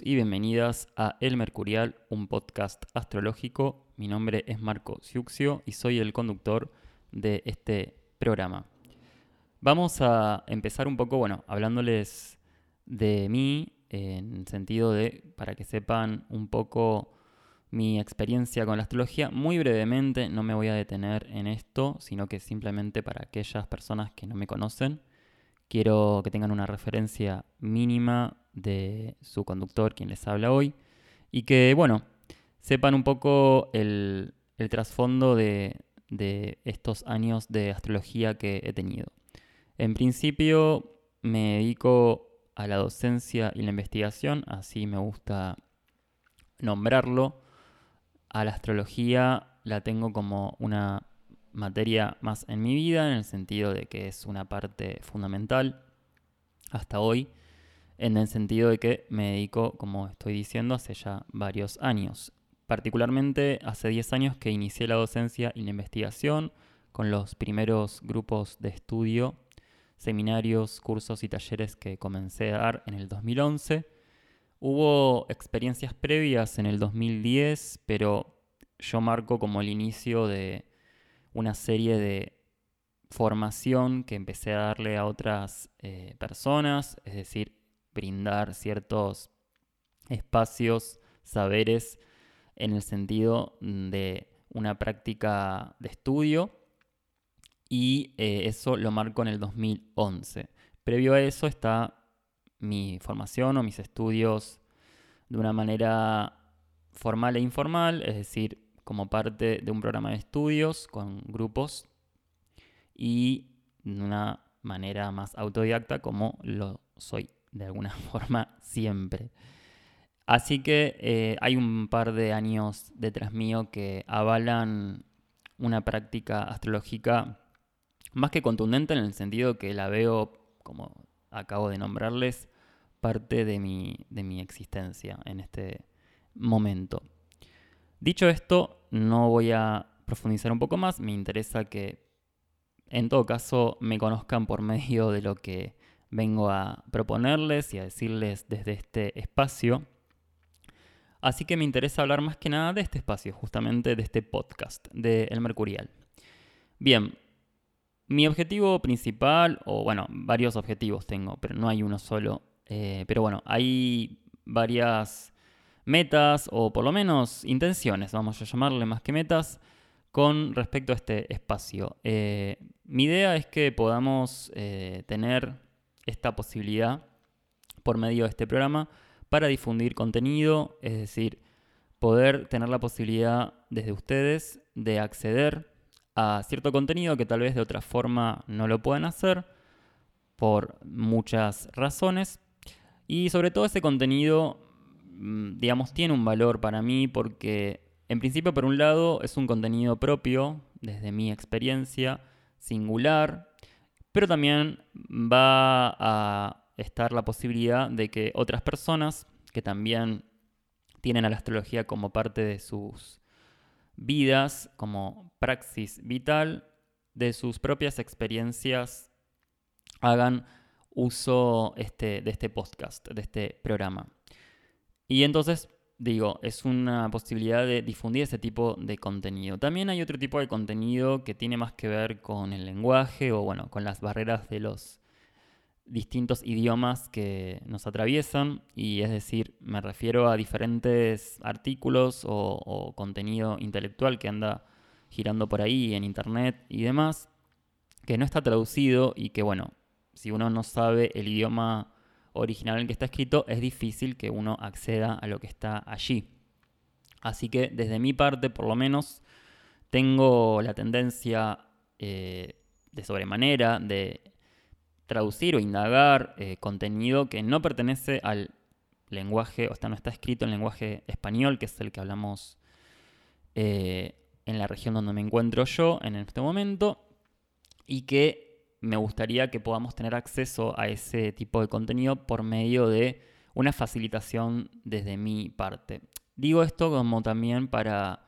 Y bienvenidas a El Mercurial, un podcast astrológico. Mi nombre es Marco Siuxio y soy el conductor de este programa. Vamos a empezar un poco, bueno, hablándoles de mí, en sentido de, para que sepan un poco mi experiencia con la astrología. Muy brevemente, no me voy a detener en esto, sino que simplemente para aquellas personas que no me conocen, quiero que tengan una referencia mínima de su conductor, quien les habla hoy, y que, bueno, sepan un poco el, trasfondo de, de estos años de astrología que he tenido. En principio me dedico a la docencia y la investigación, así me gusta nombrarlo. A la astrología la tengo como una materia más en mi vida, en el sentido de que es una parte fundamental hasta hoy, en el sentido de que me dedico, como estoy diciendo, hace ya varios años. Particularmente hace 10 años que inicié la docencia y la investigación con los primeros grupos de estudio, seminarios, cursos y talleres que comencé a dar en el 2011. Hubo experiencias previas en el 2010, pero yo marco como el inicio de una serie de formación que empecé a darle a otras eh, personas, es decir, brindar ciertos espacios, saberes en el sentido de una práctica de estudio y eh, eso lo marco en el 2011. Previo a eso está mi formación o mis estudios de una manera formal e informal, es decir, como parte de un programa de estudios con grupos y de una manera más autodidacta como lo soy de alguna forma siempre. Así que eh, hay un par de años detrás mío que avalan una práctica astrológica más que contundente en el sentido que la veo, como acabo de nombrarles, parte de mi, de mi existencia en este momento. Dicho esto, no voy a profundizar un poco más, me interesa que en todo caso me conozcan por medio de lo que vengo a proponerles y a decirles desde este espacio. Así que me interesa hablar más que nada de este espacio, justamente de este podcast, de El Mercurial. Bien, mi objetivo principal, o bueno, varios objetivos tengo, pero no hay uno solo. Eh, pero bueno, hay varias metas o por lo menos intenciones, vamos a llamarle más que metas, con respecto a este espacio. Eh, mi idea es que podamos eh, tener esta posibilidad por medio de este programa para difundir contenido, es decir, poder tener la posibilidad desde ustedes de acceder a cierto contenido que tal vez de otra forma no lo puedan hacer por muchas razones. Y sobre todo ese contenido Mm, digamos, tiene un valor para mí porque, en principio, por un lado, es un contenido propio, desde mi experiencia, singular, pero también va a estar la posibilidad de que otras personas que también tienen a la astrología como parte de sus vidas, como praxis vital, de sus propias experiencias, hagan uso este, de este podcast, de este programa. Y entonces, digo, es una posibilidad de difundir ese tipo de contenido. También hay otro tipo de contenido que tiene más que ver con el lenguaje o, bueno, con las barreras de los distintos idiomas que nos atraviesan. Y es decir, me refiero a diferentes artículos o, contenido intelectual que anda girando por ahí en internet y demás, que no está traducido y que, bueno, si uno no sabe el idioma original en el que está escrito, es difícil que uno acceda a lo que está allí. Así que desde mi parte, por lo menos, tengo la tendencia eh, de sobremanera de traducir o indagar eh, contenido que no pertenece al lenguaje, o sea, no está escrito en lenguaje español, que es el que hablamos eh, en la región donde me encuentro yo en este momento, y que me gustaría que podamos tener acceso a ese tipo de contenido por medio de una facilitación desde mi parte. Digo esto como también para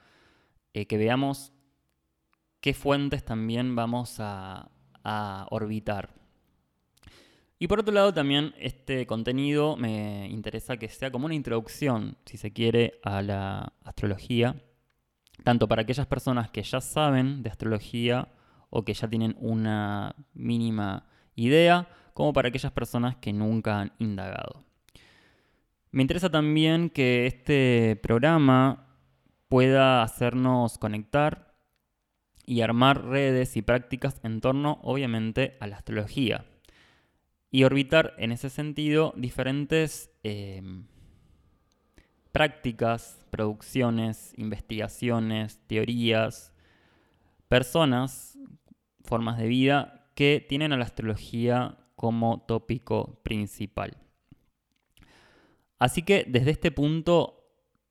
eh, que veamos qué fuentes también vamos a, orbitar. Y por otro lado también este contenido me interesa que sea como una introducción, si se quiere, a la astrología, tanto para aquellas personas que ya saben de astrología o que ya tienen una mínima idea, como para aquellas personas que nunca han indagado. Me interesa también que este programa pueda hacernos conectar y armar redes y prácticas en torno, obviamente, a la astrología. Y orbitar en ese sentido diferentes em, prácticas, producciones, investigaciones, teorías, personas, formas de vida que tienen a la astrología como tópico principal. Así que desde este punto,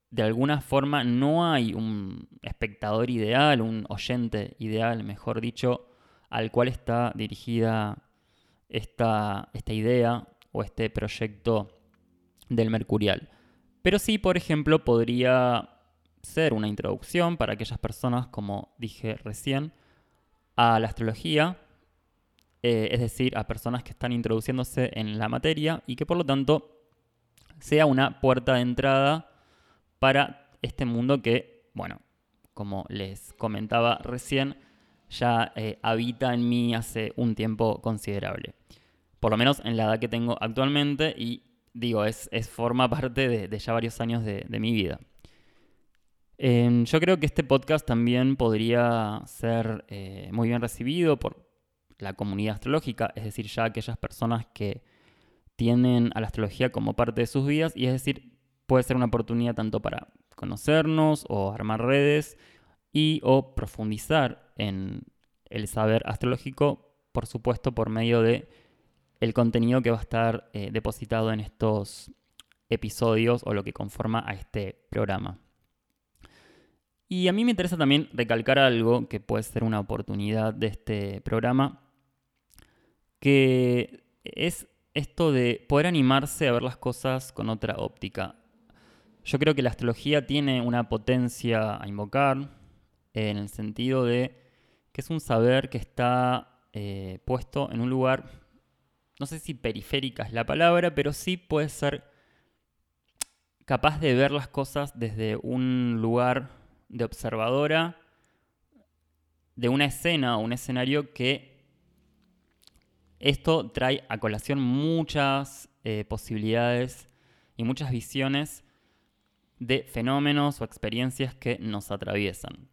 de alguna forma, no hay un espectador ideal, un oyente ideal, mejor dicho, al cual está dirigida esta, esta idea o este proyecto del Mercurial. Pero sí, por ejemplo, podría ser una introducción para aquellas personas, como dije recién, a la astrología, eh, es decir, a personas que están introduciéndose en la materia y que por lo tanto sea una puerta de entrada para este mundo que, bueno, como les comentaba recién, ya eh, habita en mí hace un tiempo considerable. Por lo menos en la edad que tengo actualmente y digo, es, forma parte de, ya varios años de, mi vida. Em, yo creo que este podcast también podría ser eh, muy bien recibido por la comunidad astrológica, es decir, ya aquellas personas que tienen a la astrología como parte de sus vidas, y es decir, puede ser una oportunidad tanto para conocernos o armar redes y o profundizar en el saber astrológico, por supuesto, por medio de el contenido que va a estar eh, depositado en estos episodios o lo que conforma a este programa. Y a mí me interesa también recalcar algo que puede ser una oportunidad de este programa, que es esto de poder animarse a ver las cosas con otra óptica. Yo creo que la astrología tiene una potencia a invocar en el sentido de que es un saber que está eh, puesto en un lugar, no sé si periférica es la palabra, pero sí puede ser capaz de ver las cosas desde un lugar de observadora de una escena o un escenario que esto trae a colación muchas eh, posibilidades y muchas visiones de fenómenos o experiencias que nos atraviesan.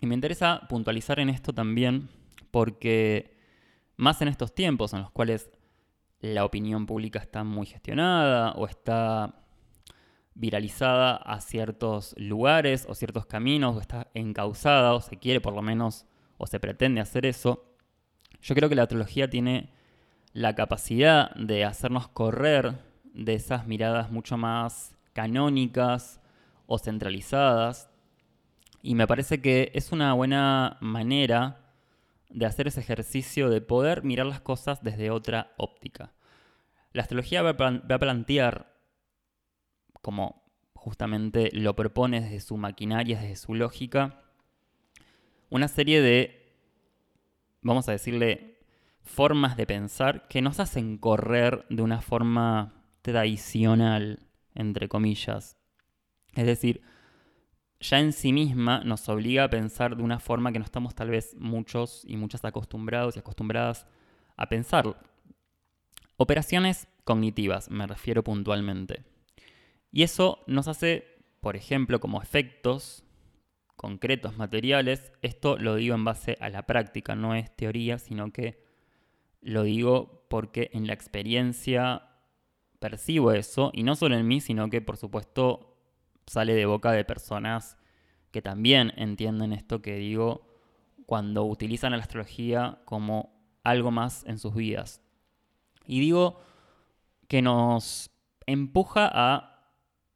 Y me interesa puntualizar en esto también porque más en estos tiempos en los cuales la opinión pública está muy gestionada o está viralizada a ciertos lugares o ciertos caminos o está encausada o se quiere por lo menos o se pretende hacer eso, yo creo que la trilogía tiene la capacidad de hacernos correr de esas miradas mucho más canónicas o centralizadas. Y me parece que es una buena manera de hacer ese ejercicio de poder mirar las cosas desde otra óptica. La astrología va a plantear, como justamente lo propone desde su maquinaria, desde su lógica, una serie de vamos a decirle, formas de pensar que nos hacen correr de una forma tradicional, entre comillas. Es decir, ya en sí misma nos obliga a pensar de una forma que no estamos tal vez muchos y muchas acostumbrados y acostumbradas a pensar. Operaciones cognitivas, me refiero puntualmente. Y eso nos hace, por ejemplo, como efectos, concretos, materiales, esto lo digo en base a la práctica, no es teoría, sino que lo digo porque en la experiencia percibo eso, y no solo en mí, sino que por supuesto sale de boca de personas que también entienden esto que digo cuando utilizan la astrología como algo más en sus vidas. Y digo que nos empuja a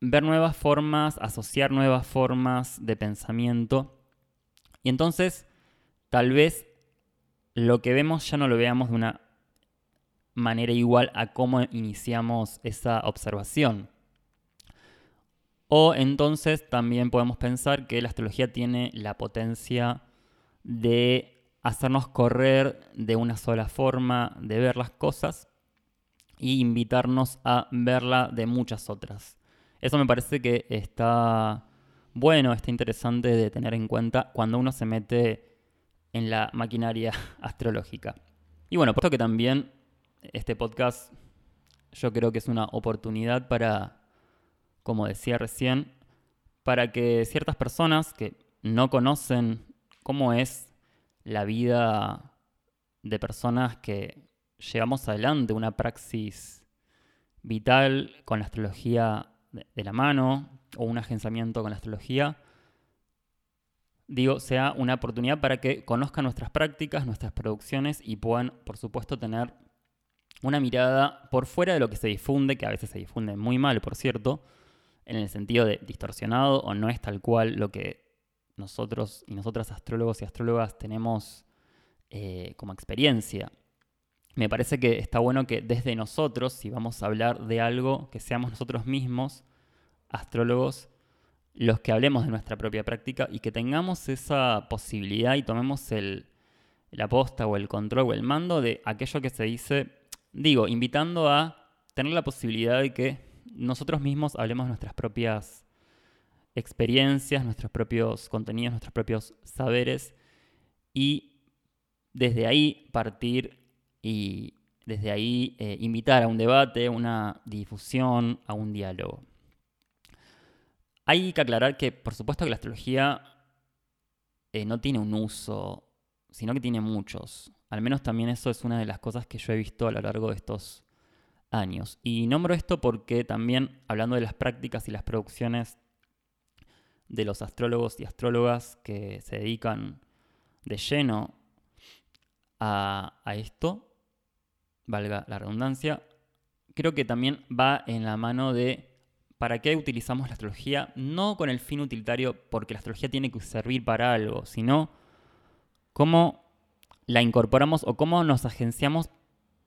ver nuevas formas, asociar nuevas formas de pensamiento. Y entonces, tal vez lo que vemos ya no lo veamos de una manera igual a cómo iniciamos esa observación. O entonces también podemos pensar que la astrología tiene la potencia de hacernos correr de una sola forma de ver las cosas y invitarnos a verla de muchas otras. Eso me parece que está bueno, está interesante de tener en cuenta cuando uno se mete en la maquinaria astrológica. Y bueno, por eso que también este podcast yo creo que es una oportunidad para, como decía recién, para que ciertas personas que no conocen cómo es la vida de personas que llevamos adelante una praxis vital con la astrología de la mano o un agenciamiento con la astrología, digo, sea una oportunidad para que conozcan nuestras prácticas, nuestras producciones y puedan, por supuesto, tener una mirada por fuera de lo que se difunde, que a veces se difunde muy mal, por cierto, en el sentido de distorsionado o no es tal cual lo que nosotros y nosotras astrólogos y astrólogas tenemos eh, como experiencia. Me parece que está bueno que desde nosotros, si vamos a hablar de algo, que seamos nosotros mismos, astrólogos, los que hablemos de nuestra propia práctica y que tengamos esa posibilidad y tomemos el, la posta o el control o el mando de aquello que se dice, digo, invitando a tener la posibilidad de que nosotros mismos hablemos de nuestras propias experiencias, nuestros propios contenidos, nuestros propios saberes y desde ahí partir y desde ahí eh, invitar a un debate, una difusión, a un diálogo. Hay que aclarar que, por supuesto, que la astrología eh, no tiene un uso, sino que tiene muchos. Al menos también eso es una de las cosas que yo he visto a lo largo de estos años. Y nombro esto porque también, hablando de las prácticas y las producciones de los astrólogos y astrólogas que se dedican de lleno a, a esto, valga la redundancia, creo que también va en la mano de ¿Para qué utilizamos la astrología? No con el fin utilitario porque la astrología tiene que servir para algo, sino cómo la incorporamos o cómo nos agenciamos,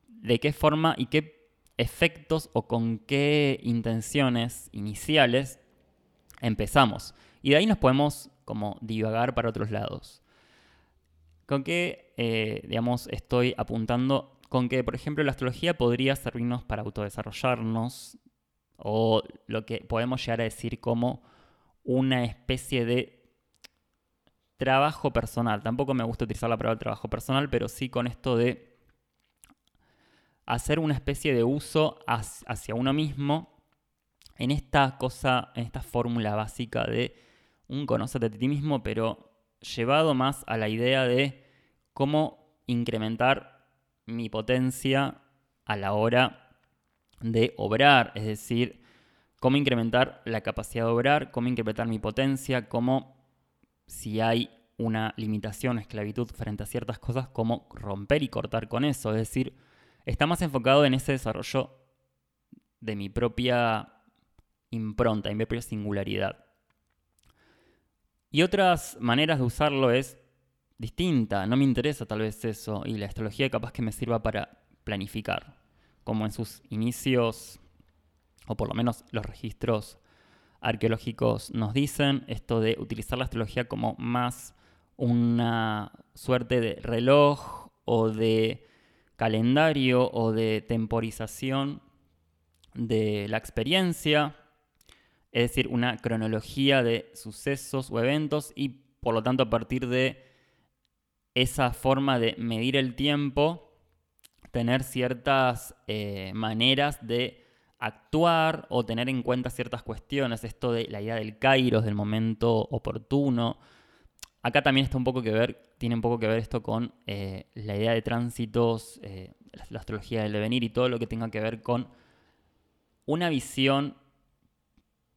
de qué forma y qué efectos o con qué intenciones iniciales empezamos. Y de ahí nos podemos como divagar para otros lados. ¿Con qué, eh, digamos, estoy apuntando? Con que, por ejemplo, la astrología podría servirnos para autodesarrollarnos, o lo que podemos llegar a decir como una especie de trabajo personal. Tampoco me gusta utilizar la palabra trabajo personal, pero sí con esto de hacer una especie de uso hacia uno mismo en esta cosa, en esta fórmula básica de un conocerte de ti mismo, pero llevado más a la idea de cómo incrementar mi potencia a la hora de obrar, es decir, cómo incrementar la capacidad de obrar, cómo incrementar mi potencia, cómo si hay una limitación, esclavitud frente a ciertas cosas, cómo romper y cortar con eso. Es decir, está más enfocado en ese desarrollo de mi propia impronta, mi propia singularidad. Y otras maneras de usarlo es distinta, no me interesa tal vez eso, y la astrología capaz que me sirva para planificar como en sus inicios, o por lo menos los registros arqueológicos nos dicen, esto de utilizar la astrología como más una suerte de reloj o de calendario o de temporización de la experiencia, es decir, una cronología de sucesos o eventos y por lo tanto a partir de esa forma de medir el tiempo, tener ciertas eh, maneras de actuar o tener en cuenta ciertas cuestiones, esto de la idea del kairos, del momento oportuno. Acá también está un poco que ver, tiene un poco que ver esto con eh, la idea de tránsitos, eh, la astrología del devenir y todo lo que tenga que ver con una visión,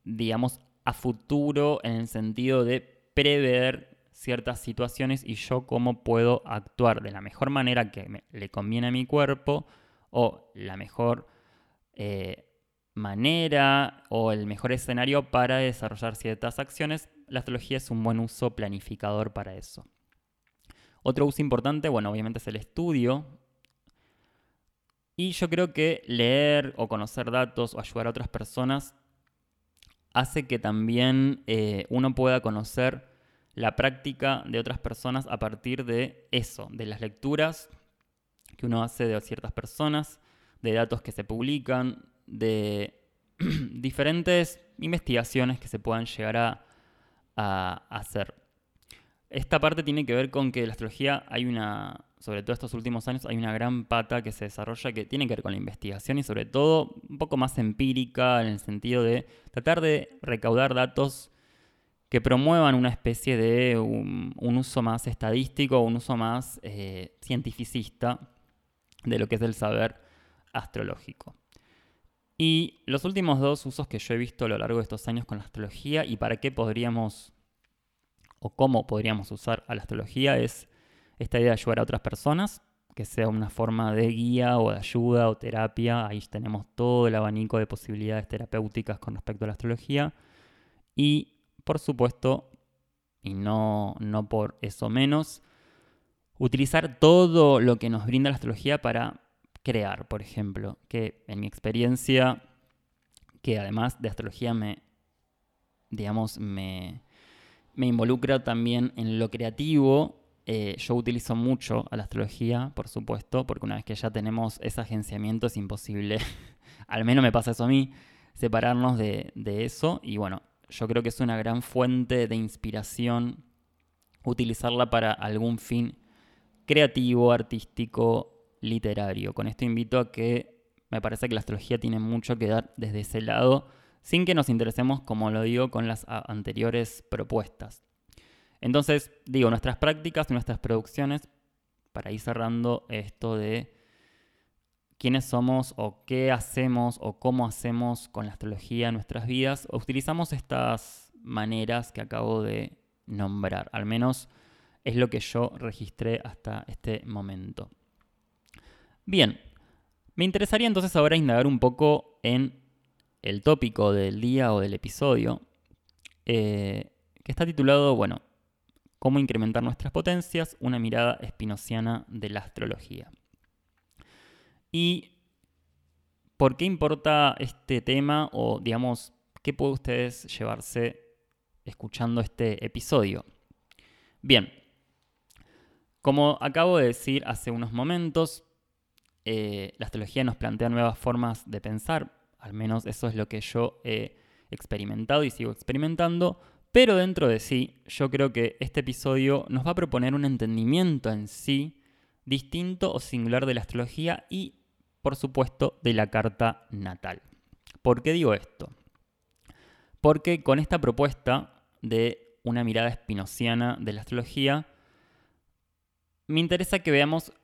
digamos, a futuro en el sentido de prever ciertas situaciones y yo cómo puedo actuar de la mejor manera que le conviene a mi cuerpo o la mejor eh, manera o el mejor escenario para desarrollar ciertas acciones. La astrología es un buen uso planificador para eso. Otro uso importante, bueno, obviamente es el estudio. Y yo creo que leer o conocer datos o ayudar a otras personas hace que también eh, uno pueda conocer la práctica de otras personas a partir de eso, de las lecturas que uno hace de ciertas personas, de datos que se publican, de diferentes investigaciones que se puedan llegar a, a hacer. Esta parte tiene que ver con que la astrología hay una, sobre todo estos últimos años, hay una gran pata que se desarrolla que tiene que ver con la investigación y sobre todo un poco más empírica en el sentido de tratar de recaudar datos que promuevan una especie de un, uso más estadístico, un uso más eh, cientificista de lo que es el saber astrológico. Y los últimos dos usos que yo he visto a lo largo de estos años con la astrología y para qué podríamos o cómo podríamos usar a la astrología es esta idea de ayudar a otras personas, que sea una forma de guía o de ayuda o terapia. Ahí tenemos todo el abanico de posibilidades terapéuticas con respecto a la astrología. Y, por supuesto, y no, no por eso menos, utilizar todo lo que nos brinda la astrología para crear, por ejemplo, que en mi experiencia, que además de astrología me, digamos, me, me involucra también en lo creativo, eh, yo utilizo mucho a la astrología, por supuesto, porque una vez que ya tenemos ese agenciamiento es imposible, al menos me pasa eso a mí, separarnos de, eso. Y bueno, yo creo que es una gran fuente de inspiración utilizarla para algún fin creativo, artístico, literario. Con esto invito a que me parece que la astrología tiene mucho que dar desde ese lado, sin que nos interesemos, como lo digo, con las anteriores propuestas. Entonces, digo, nuestras prácticas, nuestras producciones, para ir cerrando esto de quiénes somos o qué hacemos o cómo hacemos con la astrología en nuestras vidas, utilizamos estas maneras que acabo de nombrar. Al menos es lo que yo registré hasta este momento. Bien, me interesaría entonces ahora indagar un poco en el tópico del día o del episodio, eh, que está titulado, bueno, cómo incrementar nuestras potencias, una mirada espinociana de la astrología. ¿Y por qué importa este tema o digamos, qué pueden ustedes llevarse escuchando este episodio? Bien, como acabo de decir hace unos momentos, eh, la astrología nos plantea nuevas formas de pensar, al menos eso es lo que yo he experimentado y sigo experimentando, pero dentro de sí, yo creo que este episodio nos va a proponer un entendimiento en sí distinto o singular de la astrología y, por supuesto, de la carta natal. ¿Por qué digo esto? Porque con esta propuesta de una mirada espinociana de la astrología, me interesa que veamos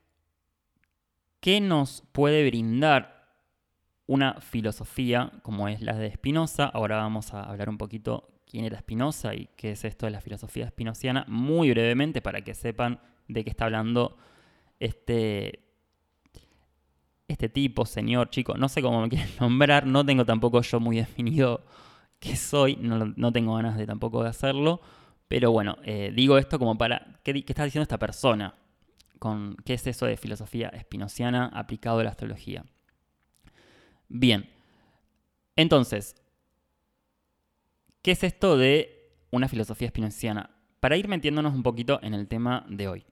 qué nos puede brindar una filosofía como es la de Spinoza. Ahora vamos a hablar un poquito quién era Spinoza y qué es esto de la filosofía spinociana, muy brevemente para que sepan de qué está hablando este, este tipo, señor, chico, no sé cómo me quieren nombrar, no tengo tampoco yo muy definido qué soy, no, tengo ganas de tampoco de hacerlo, pero bueno, eh, digo esto como para, ¿qué, ¿qué está diciendo esta persona? Con, ¿Qué es eso de filosofía espinociana aplicado a la astrología? Bien, entonces, ¿Qué es esto de una filosofía espinociana? Para ir metiéndonos un poquito en el tema de hoy.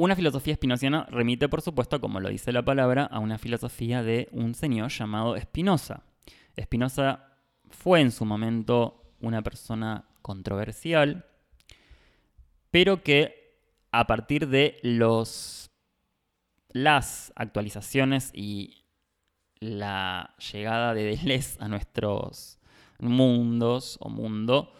Una filosofía espinociana remite, por supuesto, como lo dice la palabra, a una filosofía de un señor llamado Spinoza. Spinoza fue en su momento una persona controversial, pero que a partir de los, las actualizaciones y la llegada de Deleuze a nuestros mundos o mundo,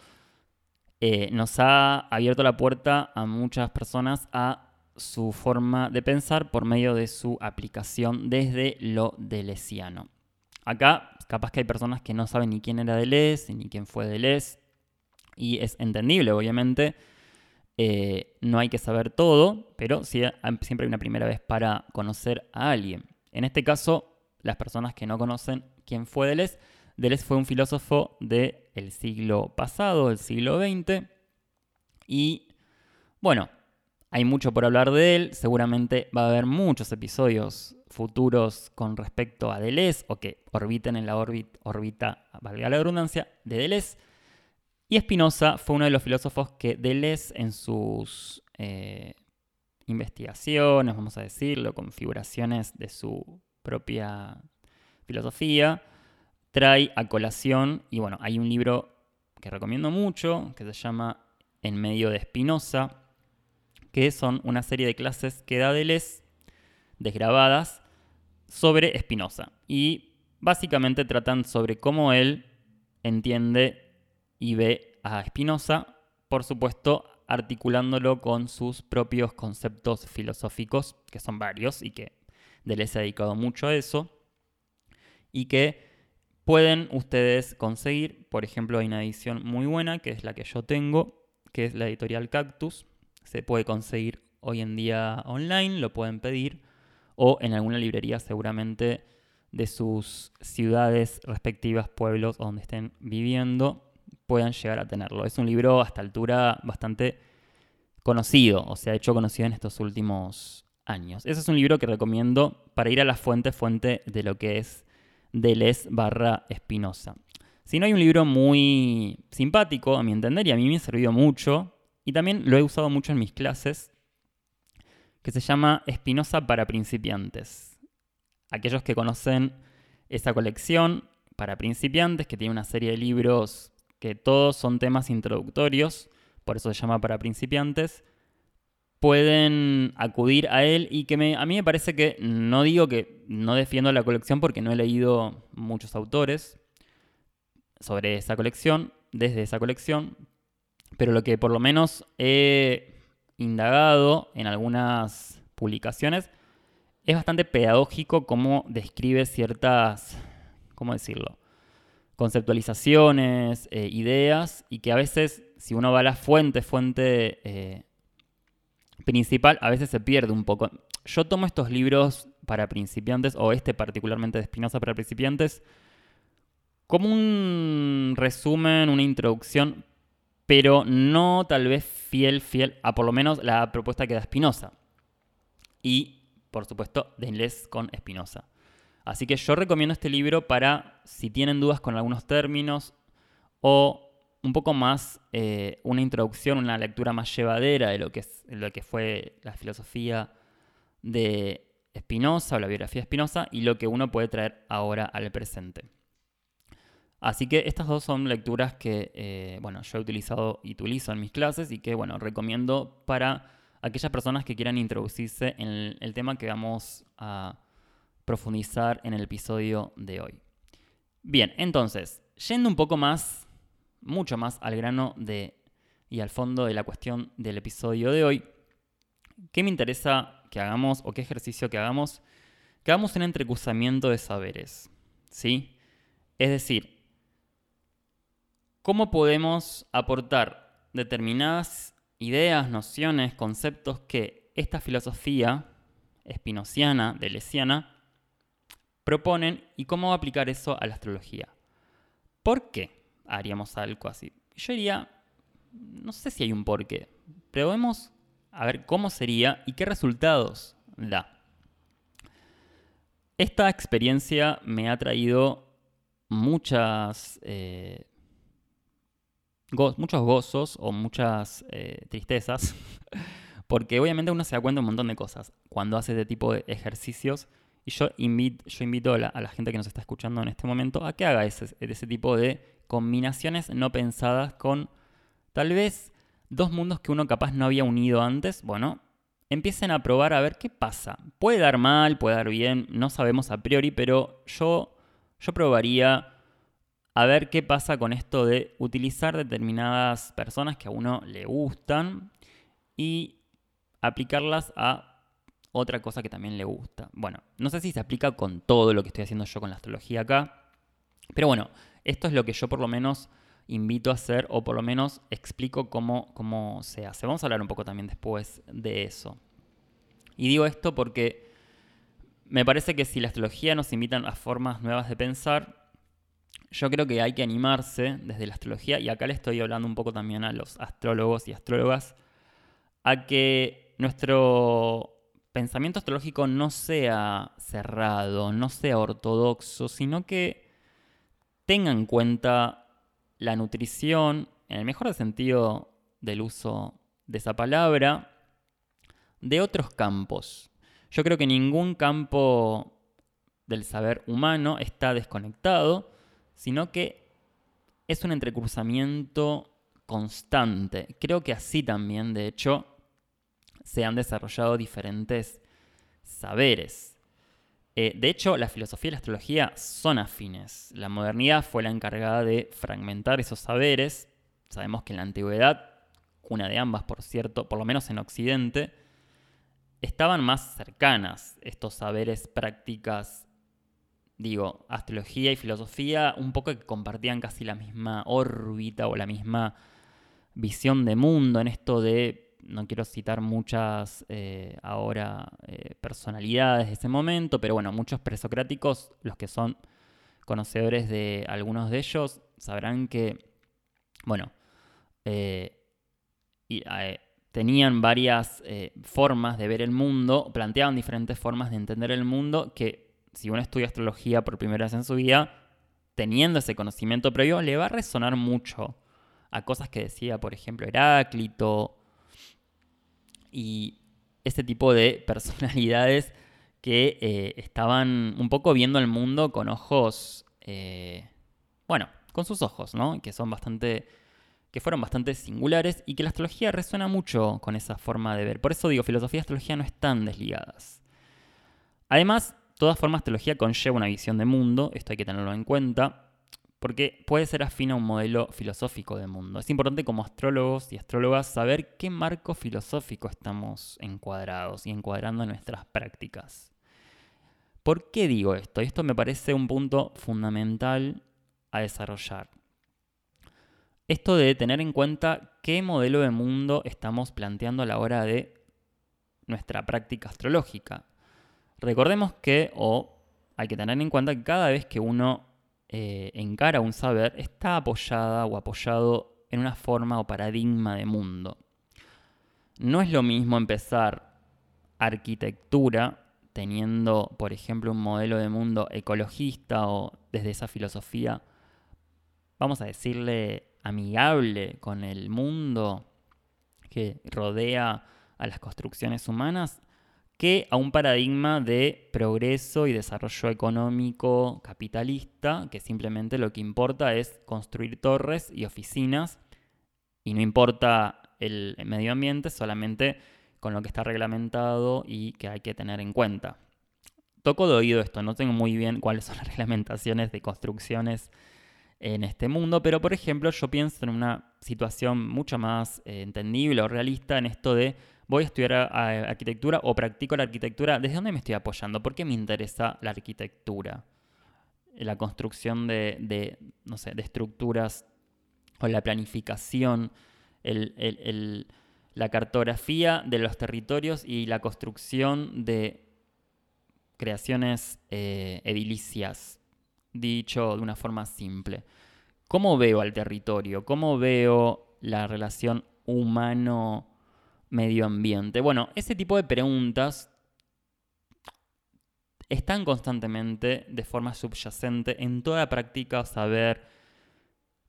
eh, nos ha abierto la puerta a muchas personas a su forma de pensar por medio de su aplicación desde lo delesiano. Acá, capaz que hay personas que no saben ni quién era Deleuze, ni quién fue Deleuze, y es entendible, obviamente. Eh, no hay que saber todo, pero siempre hay una primera vez para conocer a alguien. En este caso, las personas que no conocen quién fue Deleuze. Deleuze fue un filósofo del siglo pasado, del siglo XX. Y bueno, hay mucho por hablar de él. Seguramente va a haber muchos episodios futuros con respecto a Deleuze o que orbiten en la órbita, valga la redundancia, de Deleuze. Y Spinoza fue uno de los filósofos que Deleuze en sus, eh, investigaciones, vamos a decirlo, configuraciones de su propia filosofía, trae a colación, y bueno, hay un libro que recomiendo mucho, que se llama En medio de Espinosa, que son una serie de clases que da Deleuze, desgrabadas, sobre Espinosa. Y básicamente tratan sobre cómo él entiende y ve a Espinosa, por supuesto, articulándolo con sus propios conceptos filosóficos, que son varios y que Deleuze ha dedicado mucho a eso, y que pueden ustedes conseguir, por ejemplo, hay una edición muy buena, que es la que yo tengo, que es la editorial Cactus, se puede conseguir hoy en día online, lo pueden pedir, o en alguna librería seguramente de sus ciudades respectivas, pueblos donde estén viviendo, puedan llegar a tenerlo. Es un libro hasta altura bastante conocido, o sea, hecho conocido en estos últimos años. Ese es un libro que recomiendo para ir a la fuente, fuente de lo que es Deleuze barra Espinosa. Si no hay un libro muy simpático, a mi entender, y a mí me ha servido mucho, y también lo he usado mucho en mis clases, que se llama Espinosa para principiantes. Aquellos que conocen esa colección para principiantes, que tiene una serie de libros que todos son temas introductorios, por eso se llama para principiantes, pueden acudir a él y que me, a mí me parece que no digo que no defiendo la colección porque no he leído muchos autores sobre esa colección, desde esa colección, pero lo que por lo menos he indagado en algunas publicaciones es bastante pedagógico cómo describe ciertas, ¿cómo decirlo? Conceptualizaciones, eh, ideas, y que a veces, si uno va a la fuente, fuente eh, principal, a veces se pierde un poco. Yo tomo estos libros para principiantes, o este particularmente de Espinosa para principiantes, como un resumen, una introducción pero no tal vez fiel, fiel a por lo menos la propuesta que da Spinoza. Y, por supuesto, denles con Spinoza. Así que yo recomiendo este libro para si tienen dudas con algunos términos o un poco más eh, una introducción, una lectura más llevadera de lo que, es, lo que fue la filosofía de Spinoza o la biografía de Spinoza y lo que uno puede traer ahora al presente. Así que estas dos son lecturas que, eh, bueno, yo he utilizado y utilizo en mis clases y que, bueno, recomiendo para aquellas personas que quieran introducirse en el, el tema que vamos a profundizar en el episodio de hoy. Bien, entonces, yendo un poco más, mucho más al grano de y al fondo de la cuestión del episodio de hoy, ¿qué me interesa que hagamos o qué ejercicio que hagamos? Que hagamos un entrecruzamiento de saberes, ¿sí? Es decir, ¿Cómo podemos aportar determinadas ideas, nociones, conceptos que esta filosofía espinociana, delesiana, proponen y cómo aplicar eso a la astrología? ¿Por qué haríamos algo así? Yo diría, no sé si hay un por qué, pero vamos a ver cómo sería y qué resultados da. Esta experiencia me ha traído muchas eh, muchos gozos o muchas eh, tristezas, porque obviamente uno se da cuenta de un montón de cosas cuando hace este tipo de ejercicios. Y yo invito, yo invito a, la, gente que nos está escuchando en este momento a que haga ese, ese tipo de combinaciones no pensadas con tal vez dos mundos que uno capaz no había unido antes. Bueno, empiecen a probar a ver qué pasa. Puede dar mal, puede dar bien, no sabemos a priori, pero yo, yo probaría a ver qué pasa con esto de utilizar determinadas personas que a uno le gustan y aplicarlas a otra cosa que también le gusta. Bueno, no sé si se aplica con todo lo que estoy haciendo yo con la astrología acá, pero bueno, esto es lo que yo por lo menos invito a hacer o por lo menos explico cómo, cómo se hace. Vamos a hablar un poco también después de eso. Y digo esto porque me parece que si la astrología nos invita a formas nuevas de pensar, yo creo que hay que animarse desde la astrología, y acá le estoy hablando un poco también a los astrólogos y astrólogas, a que nuestro pensamiento astrológico no sea cerrado, no sea ortodoxo, sino que tenga en cuenta la nutrición, en el mejor sentido del uso de esa palabra, de otros campos. Yo creo que ningún campo del saber humano está desconectado, sino que es un entrecruzamiento constante. Creo que así también, de hecho, se han desarrollado diferentes saberes. Eh, de hecho, la filosofía y la astrología son afines. La modernidad fue la encargada de fragmentar esos saberes. Sabemos que en la antigüedad, una de ambas, por cierto, por lo menos en Occidente, estaban más cercanas estos saberes, prácticas, digo, astrología y filosofía, un poco que compartían casi la misma órbita o la misma visión de mundo en esto de no quiero citar muchas eh, ahora eh, personalidades de ese momento, pero bueno, muchos presocráticos, los que son conocedores de algunos de ellos, sabrán que, bueno, eh, tenían varias formas de ver el mundo, planteaban diferentes formas de entender el mundo que si uno estudia astrología por primera vez en su vida, teniendo ese conocimiento previo, le va a resonar mucho a cosas que decía, por ejemplo, Heráclito, y ese tipo de personalidades que eh, estaban un poco viendo el mundo con ojos, eh, bueno, con sus ojos, ¿no? Que son bastante, que fueron bastante singulares y que la astrología resuena mucho con esa forma de ver. Por eso digo, filosofía y astrología no están desligadas. Además, toda forma de astrología conlleva una visión de mundo, esto hay que tenerlo en cuenta porque puede ser afín a un modelo filosófico de mundo. Es importante como astrólogos y astrólogas saber qué marco filosófico estamos encuadrados y encuadrando en nuestras prácticas. ¿Por qué digo esto? Esto me parece un punto fundamental a desarrollar. Esto de tener en cuenta qué modelo de mundo estamos planteando a la hora de nuestra práctica astrológica. Recordemos que, o hay que tener en cuenta que cada vez que uno eh, encara un saber está apoyada o apoyado en una forma o paradigma de mundo. No es lo mismo empezar arquitectura teniendo, por ejemplo, un modelo de mundo ecologista o desde esa filosofía, vamos a decirle, amigable con el mundo que rodea a las construcciones humanas, que a un paradigma de progreso y desarrollo económico capitalista, que simplemente lo que importa es construir torres y oficinas y no importa el medio ambiente, solamente con lo que está reglamentado y que hay que tener en cuenta. Toco de oído esto, no tengo muy bien cuáles son las reglamentaciones de construcciones en este mundo, pero por ejemplo yo pienso en una situación mucho más eh, entendible o realista en esto de voy a estudiar arquitectura o practico la arquitectura, ¿desde dónde me estoy apoyando? ¿Por qué me interesa la arquitectura? La construcción de, no sé, de estructuras o la planificación, la cartografía de los territorios y la construcción de creaciones eh, edilicias, dicho de una forma simple. ¿Cómo veo al territorio? ¿Cómo veo la relación humano medio ambiente? Bueno, ese tipo de preguntas están constantemente de forma subyacente en toda práctica, saber,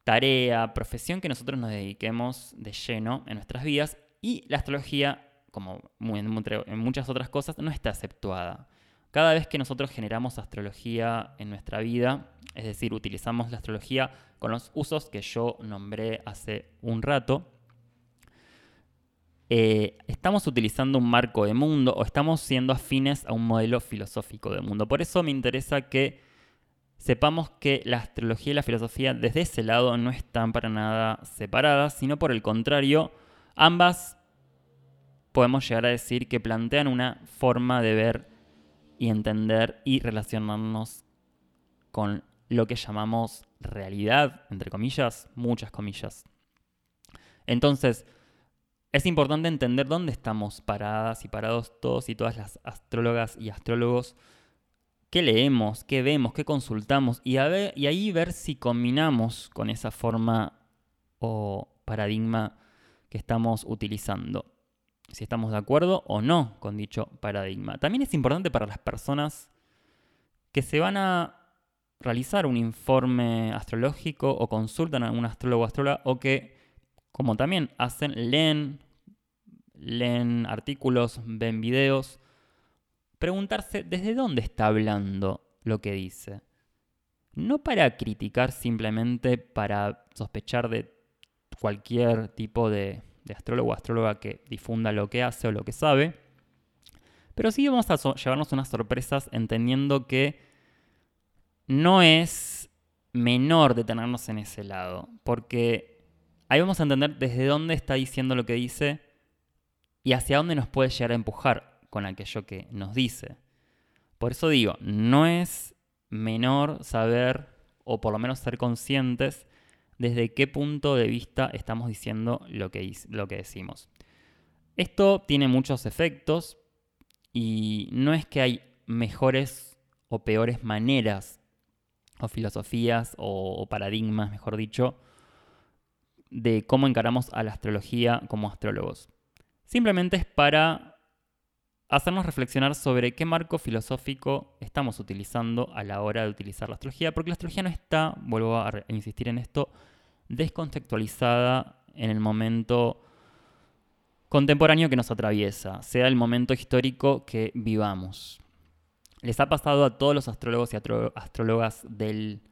tarea, profesión que nosotros nos dediquemos de lleno en nuestras vidas y la astrología, como en muchas otras cosas, no está aceptuada. Cada vez que nosotros generamos astrología en nuestra vida, es decir, utilizamos la astrología con los usos que yo nombré hace un rato, eh, estamos utilizando un marco de mundo o estamos siendo afines a un modelo filosófico de mundo. Por eso me interesa que sepamos que la astrología y la filosofía desde ese lado no están para nada separadas, sino por el contrario, ambas podemos llegar a decir que plantean una forma de ver y entender y relacionarnos con lo que llamamos realidad, entre comillas, muchas comillas. Entonces, es importante entender dónde estamos paradas y parados todos y todas las astrólogas y astrólogos, qué leemos, qué vemos, qué consultamos y, ahí ver si combinamos con esa forma o paradigma que estamos utilizando. Si estamos de acuerdo o no con dicho paradigma. También es importante para las personas que se van a realizar un informe astrológico o consultan a un astrólogo o astróloga o que como también hacen, leen leen artículos, ven videos, preguntarse desde dónde está hablando lo que dice. No para criticar simplemente, para sospechar de cualquier tipo de, astrólogo o astróloga que difunda lo que hace o lo que sabe, pero sí vamos a llevarnos unas sorpresas entendiendo que no es menor detenernos en ese lado, porque ahí vamos a entender desde dónde está diciendo lo que dice y hacia dónde nos puede llegar a empujar con aquello que nos dice. Por eso digo, no es menor saber, o por lo menos ser conscientes, desde qué punto de vista estamos diciendo lo que, lo que decimos. Esto tiene muchos efectos y no es que hay mejores o peores maneras o filosofías o, paradigmas, mejor dicho, de cómo encaramos a la astrología como astrólogos. Simplemente es para hacernos reflexionar sobre qué marco filosófico estamos utilizando a la hora de utilizar la astrología, porque la astrología no está, vuelvo a insistir en esto, descontextualizada en el momento contemporáneo que nos atraviesa, sea el momento histórico que vivamos les ha pasado a todos los astrólogos y astrólogas del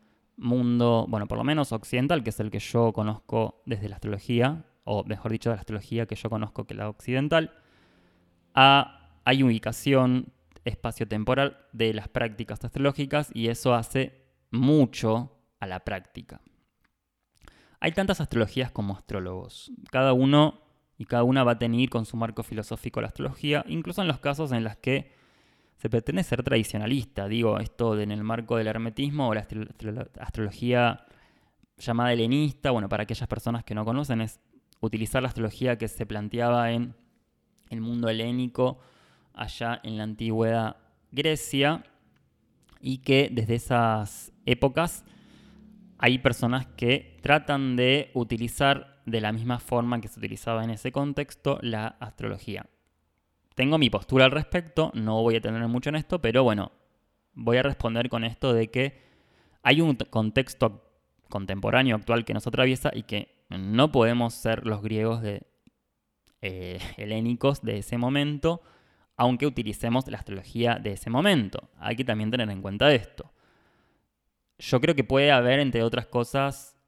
mundo, bueno, por lo menos occidental, que es el que yo conozco desde la astrología, o mejor dicho, de la astrología que yo conozco que la occidental, a, hay ubicación espacio-temporal de las prácticas astrológicas y eso hace mucho a la práctica. Hay tantas astrologías como astrólogos. Cada uno y cada una va a tener con su marco filosófico la astrología, incluso en los casos en los que se pretende ser tradicionalista, digo, esto en el marco del hermetismo o la astrología llamada helenista, bueno, para aquellas personas que no conocen, es utilizar la astrología que se planteaba en el mundo helénico, allá en la antigüedad Grecia, y que desde esas épocas hay personas que tratan de utilizar de la misma forma que se utilizaba en ese contexto la astrología tengo mi postura al respecto, no voy a tener mucho en esto, pero bueno, voy a responder con esto de que hay un contexto contemporáneo actual que nos atraviesa y que no podemos ser los griegos de, eh, helénicos de ese momento, aunque utilicemos la astrología de ese momento. Hay que también tener en cuenta esto. Yo creo que puede haber, entre otras cosas,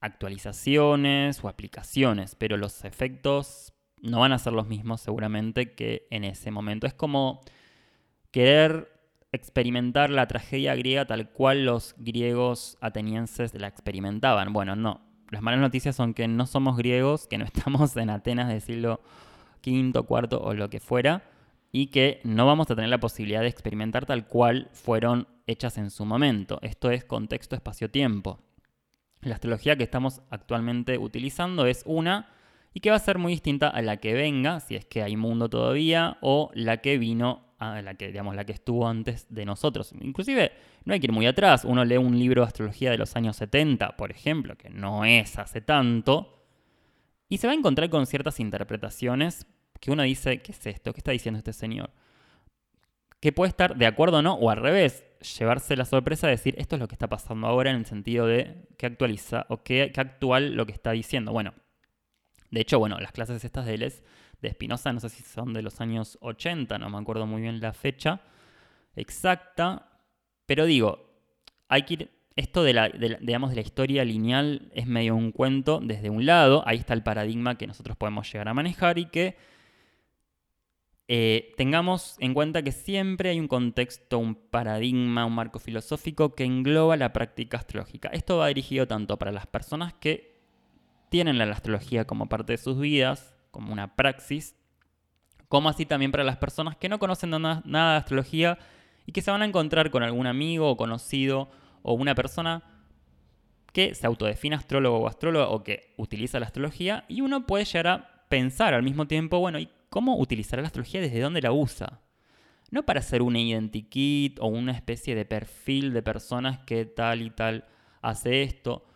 actualizaciones o aplicaciones, pero los efectos no van a ser los mismos seguramente que en ese momento. Es como querer experimentar la tragedia griega tal cual los griegos atenienses la experimentaban. Bueno, no. Las malas noticias son que no somos griegos, que no estamos en Atenas del siglo V, IV o lo que fuera, y que no vamos a tener la posibilidad de experimentar tal cual fueron hechas en su momento. Esto es contexto espacio-tiempo. La astrología que estamos actualmente utilizando es una y que va a ser muy distinta a la que venga, si es que hay mundo todavía, o la que vino, a la que, digamos, la que estuvo antes de nosotros. Inclusive, no hay que ir muy atrás. Uno lee un libro de astrología de los años 70, por ejemplo, que no es hace tanto, y se va a encontrar con ciertas interpretaciones que uno dice, ¿qué es esto? ¿Qué está diciendo este señor? Que puede estar de acuerdo o no, o al revés, llevarse la sorpresa de decir, esto es lo que está pasando ahora en el sentido de que actualiza o qué, qué actual lo que está diciendo. Bueno, de hecho, bueno, las clases estas de Les de Espinosa, no sé si son de los años 80, no me acuerdo muy bien la fecha exacta, pero digo, hay que ir, esto de la, digamos, de la historia lineal es medio un cuento desde un lado, ahí está el paradigma que nosotros podemos llegar a manejar y que eh, tengamos en cuenta que siempre hay un contexto, un paradigma, un marco filosófico que engloba la práctica astrológica. Esto va dirigido tanto para las personas que tienen la astrología como parte de sus vidas, como una praxis, como así también para las personas que no conocen nada, de astrología y que se van a encontrar con algún amigo o conocido o una persona que se autodefine astrólogo o astróloga o que utiliza la astrología y uno puede llegar a pensar al mismo tiempo, bueno, ¿y cómo utilizará la astrología? ¿Desde dónde la usa? No para hacer un identikit o una especie de perfil de personas que tal y tal hace esto,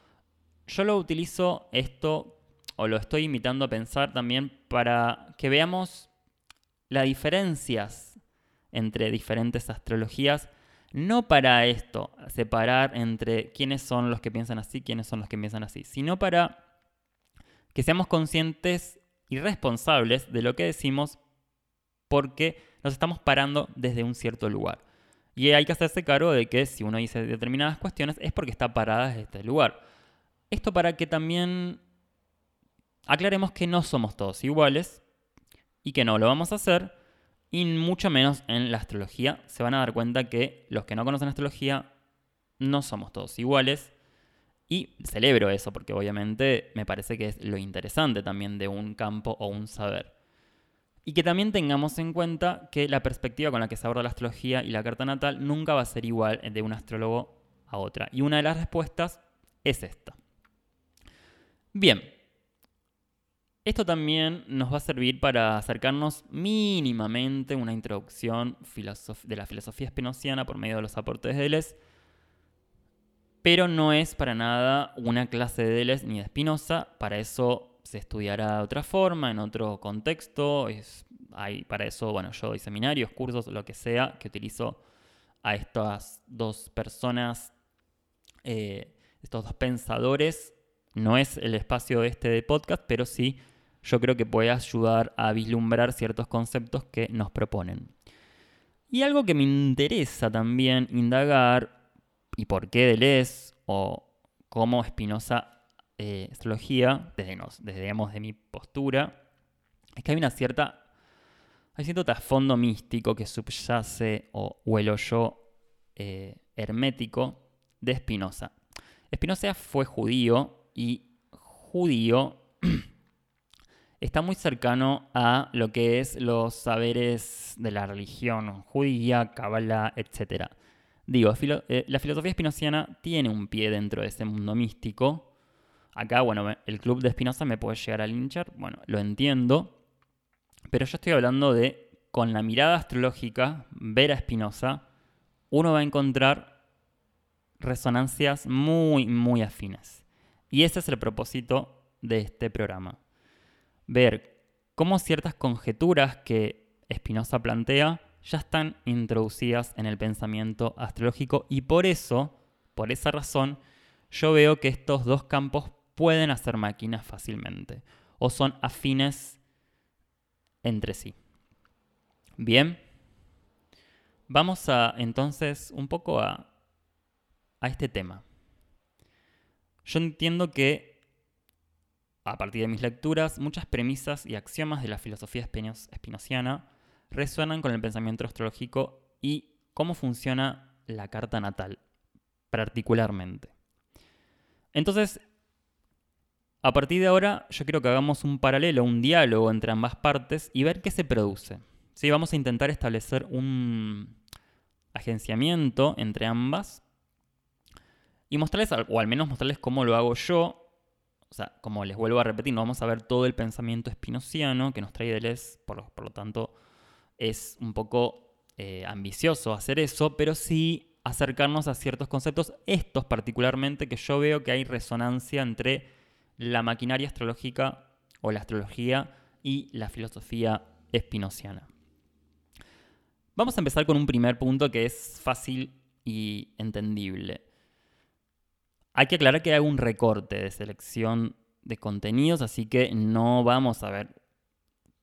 yo lo utilizo esto, o lo estoy invitando a pensar también para que veamos las diferencias entre diferentes astrologías, no para esto, separar entre quiénes son los que piensan así, quiénes son los que piensan así, sino para que seamos conscientes irresponsables de lo que decimos porque nos estamos parando desde un cierto lugar. Y hay que hacerse cargo de que si uno dice determinadas cuestiones es porque está parada desde este lugar. Esto para que también aclaremos que no somos todos iguales y que no lo vamos a hacer, y mucho menos en la astrología. Se van a dar cuenta que los que no conocen astrología no somos todos iguales. Y celebro eso, porque obviamente me parece que es lo interesante también de un campo o un saber. Y que también tengamos en cuenta que la perspectiva con la que se aborda la astrología y la carta natal nunca va a ser igual de un astrólogo a otra. Y una de las respuestas es esta. Bien, esto también nos va a servir para acercarnos mínimamente a una introducción de la filosofía espinociana por medio de los aportes de Deleuze, pero no es para nada una clase de Deleuze ni de Spinoza, para eso se estudiará de otra forma, en otro contexto. Es, hay, para eso, bueno, yo doy seminarios, cursos, lo que sea, que utilizo a estas dos personas, eh, estos dos pensadores. No es el espacio este de podcast, pero sí yo creo que puede ayudar a vislumbrar ciertos conceptos que nos proponen. Y algo que me interesa también indagar, y por qué Deleuze o cómo Spinoza eh, astrología, desde, nos, desde digamos, de mi postura, es que hay una cierta. Hay cierto trasfondo místico que subyace o, huelo yo eh, hermético de Spinoza. Spinoza fue judío y judío está muy cercano a lo que es los saberes de la religión judía, cabala, etc. Digo, eh, la filosofía espinociana tiene un pie dentro de ese mundo místico, Acá, bueno, el club de Espinosa me puede llegar a linchar, bueno, lo entiendo, pero yo estoy hablando de, con la mirada astrológica, ver a Espinosa, uno va a encontrar resonancias muy, muy afines. Y ese es el propósito de este programa. Ver cómo ciertas conjeturas que Espinosa plantea ya están introducidas en el pensamiento astrológico y por eso, por esa razón, yo veo que estos dos campos pueden hacer máquinas fácilmente o son afines entre sí. Bien, vamos a entonces un poco a, a este tema. Yo entiendo que a partir de mis lecturas, muchas premisas y axiomas de la filosofía espinociana resuenan con el pensamiento astrológico y cómo funciona la carta natal, particularmente. Entonces, a partir de ahora, yo quiero que hagamos un paralelo, un diálogo entre ambas partes y ver qué se produce. ¿Sí? Vamos a intentar establecer un agenciamiento entre ambas y mostrarles, o al menos mostrarles cómo lo hago yo. O sea, como les vuelvo a repetir, no vamos a ver todo el pensamiento espinociano que nos trae Deleuze, por, por lo tanto, es un poco eh, ambicioso hacer eso, pero sí acercarnos a ciertos conceptos, estos particularmente, que yo veo que hay resonancia entre la maquinaria astrológica o la astrología y la filosofía espinociana. Vamos a empezar con un primer punto que es fácil y entendible. Hay que aclarar que hay un recorte de selección de contenidos, así que no vamos a ver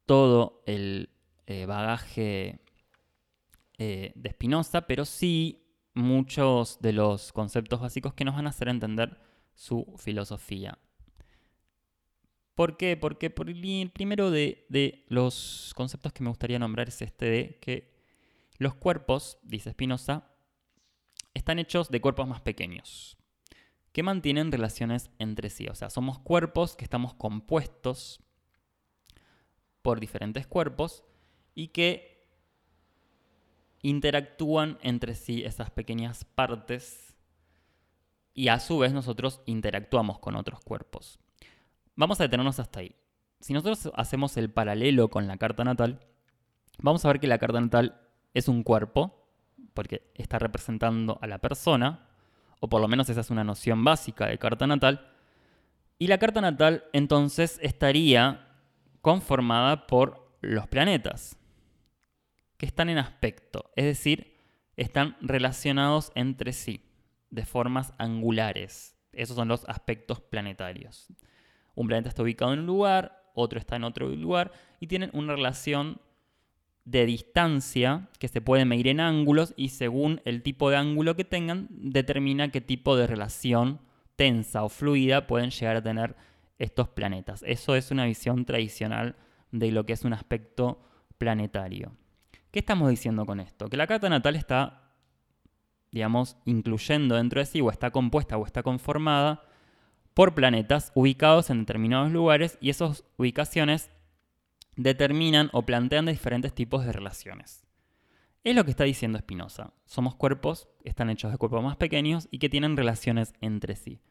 todo el eh, bagaje eh, de Spinoza, pero sí muchos de los conceptos básicos que nos van a hacer entender su filosofía. ¿Por qué? Porque por el primero de, los conceptos que me gustaría nombrar es este de que los cuerpos, dice Spinoza, están hechos de cuerpos más pequeños, que mantienen relaciones entre sí. O sea, somos cuerpos que estamos compuestos por diferentes cuerpos y que interactúan entre sí esas pequeñas partes y a su vez nosotros interactuamos con otros cuerpos. Vamos a detenernos hasta ahí. Si nosotros hacemos el paralelo con la carta natal, vamos a ver que la carta natal es un cuerpo, porque está representando a la persona, o por lo menos esa es una noción básica de carta natal, y la carta natal entonces estaría conformada por los planetas, que están en aspecto, es decir, están relacionados entre sí de formas angulares. Esos son los aspectos planetarios. Un planeta está ubicado en un lugar, otro está en otro lugar y tienen una relación de distancia que se puede medir en ángulos y según el tipo de ángulo que tengan determina qué tipo de relación tensa o fluida pueden llegar a tener estos planetas. Eso es una visión tradicional de lo que es un aspecto planetario. ¿Qué estamos diciendo con esto? Que la carta natal está, digamos, incluyendo dentro de sí o está compuesta o está conformada por planetas ubicados en determinados lugares y esas ubicaciones determinan o plantean diferentes tipos de relaciones. Es lo que está diciendo Spinoza. Somos cuerpos, están hechos de cuerpos más pequeños y que tienen relaciones entre sí.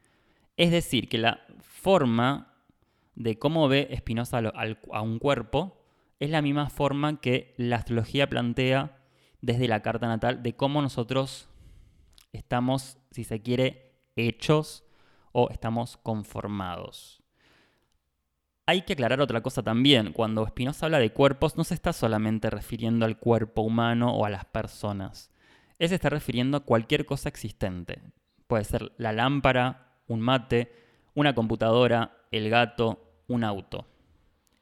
Es decir, que la forma de cómo ve Spinoza a un cuerpo es la misma forma que la astrología plantea desde la carta natal de cómo nosotros estamos, si se quiere, hechos o estamos conformados. Hay que aclarar otra cosa también. Cuando Spinoza habla de cuerpos, no se está solamente refiriendo al cuerpo humano o a las personas. Él se está refiriendo a cualquier cosa existente. Puede ser la lámpara, un mate, una computadora, el gato, un auto.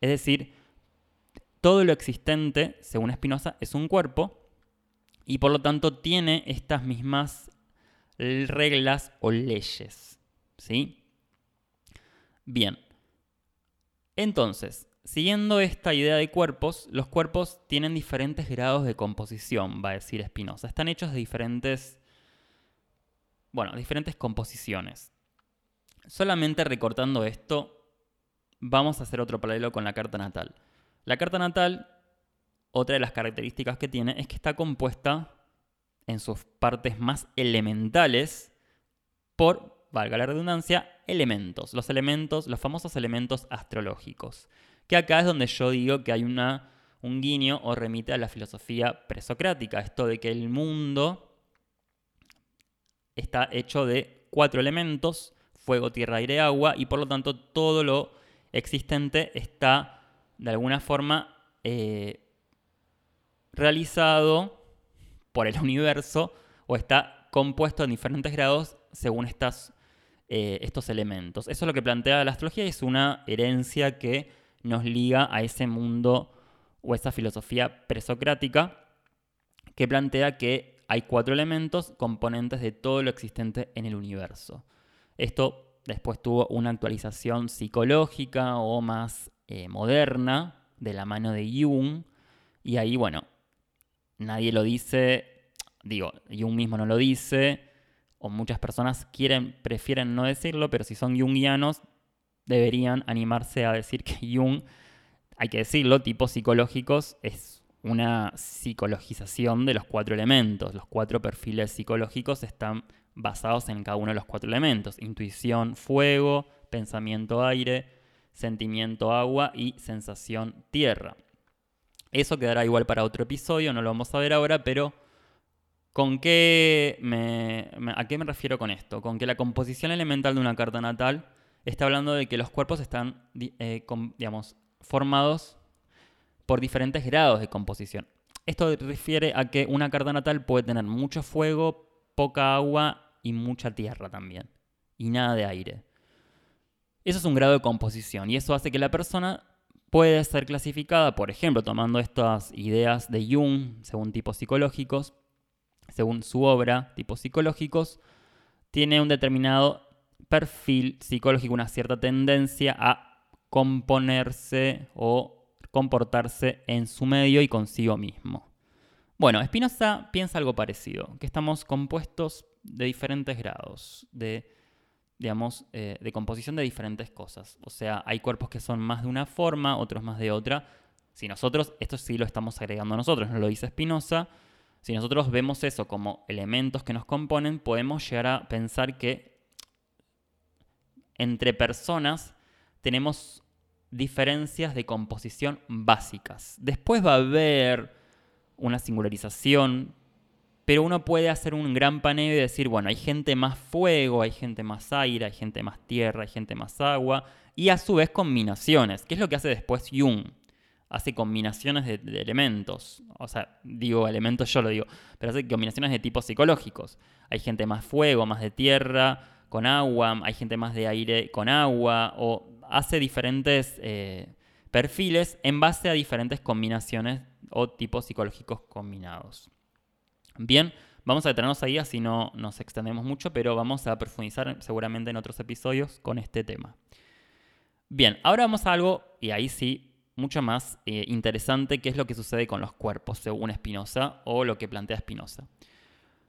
Es decir, todo lo existente, según Spinoza, es un cuerpo y por lo tanto tiene estas mismas reglas o leyes. ¿Sí? Bien. Entonces, siguiendo esta idea de cuerpos, los cuerpos tienen diferentes grados de composición, va a decir Spinoza. Están hechos de diferentes, bueno, diferentes composiciones. Solamente recortando esto, vamos a hacer otro paralelo con la carta natal. La carta natal, otra de las características que tiene es que está compuesta en sus partes más elementales por, valga la redundancia, elementos. Los elementos, los famosos elementos astrológicos. Que acá es donde yo digo que hay una, un guiño o remite a la filosofía presocrática. Esto de que el mundo está hecho de cuatro elementos, fuego, tierra, aire, agua, y por lo tanto todo lo existente está de alguna forma eh, realizado por el universo o está compuesto en diferentes grados según estas, eh, estos elementos. Eso es lo que plantea la astrología y es una herencia que nos liga a ese mundo o esa filosofía presocrática que plantea que hay cuatro elementos componentes de todo lo existente en el universo. Esto después tuvo una actualización psicológica o más eh, moderna de la mano de Jung. Y ahí, bueno, nadie lo dice, digo, Jung mismo no lo dice, o muchas personas quieren, prefieren no decirlo, pero si son jungianos, deberían animarse a decir que Jung, hay que decirlo, tipos psicológicos es una psicologización de los cuatro elementos. Los cuatro perfiles psicológicos están basados en cada uno de los cuatro elementos. Intuición, fuego, pensamiento, aire, sentimiento agua y sensación tierra. Eso quedará igual para otro episodio, no lo vamos a ver ahora, pero ¿con qué me, ¿a qué me refiero con esto? Con que la composición elemental de una carta natal está hablando de que los cuerpos están, eh, digamos, formados por diferentes grados de composición. Esto refiere a que una carta natal puede tener mucho fuego, poca agua y mucha tierra también. Y nada de aire. Eso es un grado de composición y eso hace que la persona puede ser clasificada, por ejemplo, tomando estas ideas de Jung, según tipos psicológicos, según su obra, tipos psicológicos, tiene un determinado perfil psicológico, una cierta tendencia a componerse o comportarse en su medio y consigo mismo. Bueno, Spinoza piensa algo parecido, que estamos compuestos de diferentes grados, de digamos, eh, de composición de diferentes cosas. O sea, hay cuerpos que son más de una forma, otros más de otra. Si nosotros, esto sí lo estamos agregando nosotros, no lo dice Spinoza, si nosotros vemos eso como elementos que nos componen, podemos llegar a pensar que entre personas tenemos diferencias de composición básicas. Después va a haber una singularización pero uno puede hacer un gran paneo y decir, bueno, hay gente más fuego, hay gente más aire, hay gente más tierra, hay gente más agua, y a su vez combinaciones, ¿Qué es lo que hace después Jung. Hace combinaciones de, elementos, o sea, digo elementos, yo lo digo, pero hace combinaciones de tipos psicológicos. Hay gente más fuego, más de tierra, con agua, hay gente más de aire con agua, o hace diferentes, eh, perfiles en base a diferentes combinaciones o tipos psicológicos combinados. Bien, vamos a detenernos ahí así no nos extendemos mucho, pero vamos a profundizar seguramente en otros episodios con este tema. Bien, ahora vamos a algo, y ahí sí, mucho más eh, interesante, que es lo que sucede con los cuerpos, según Spinoza, o lo que plantea Spinoza.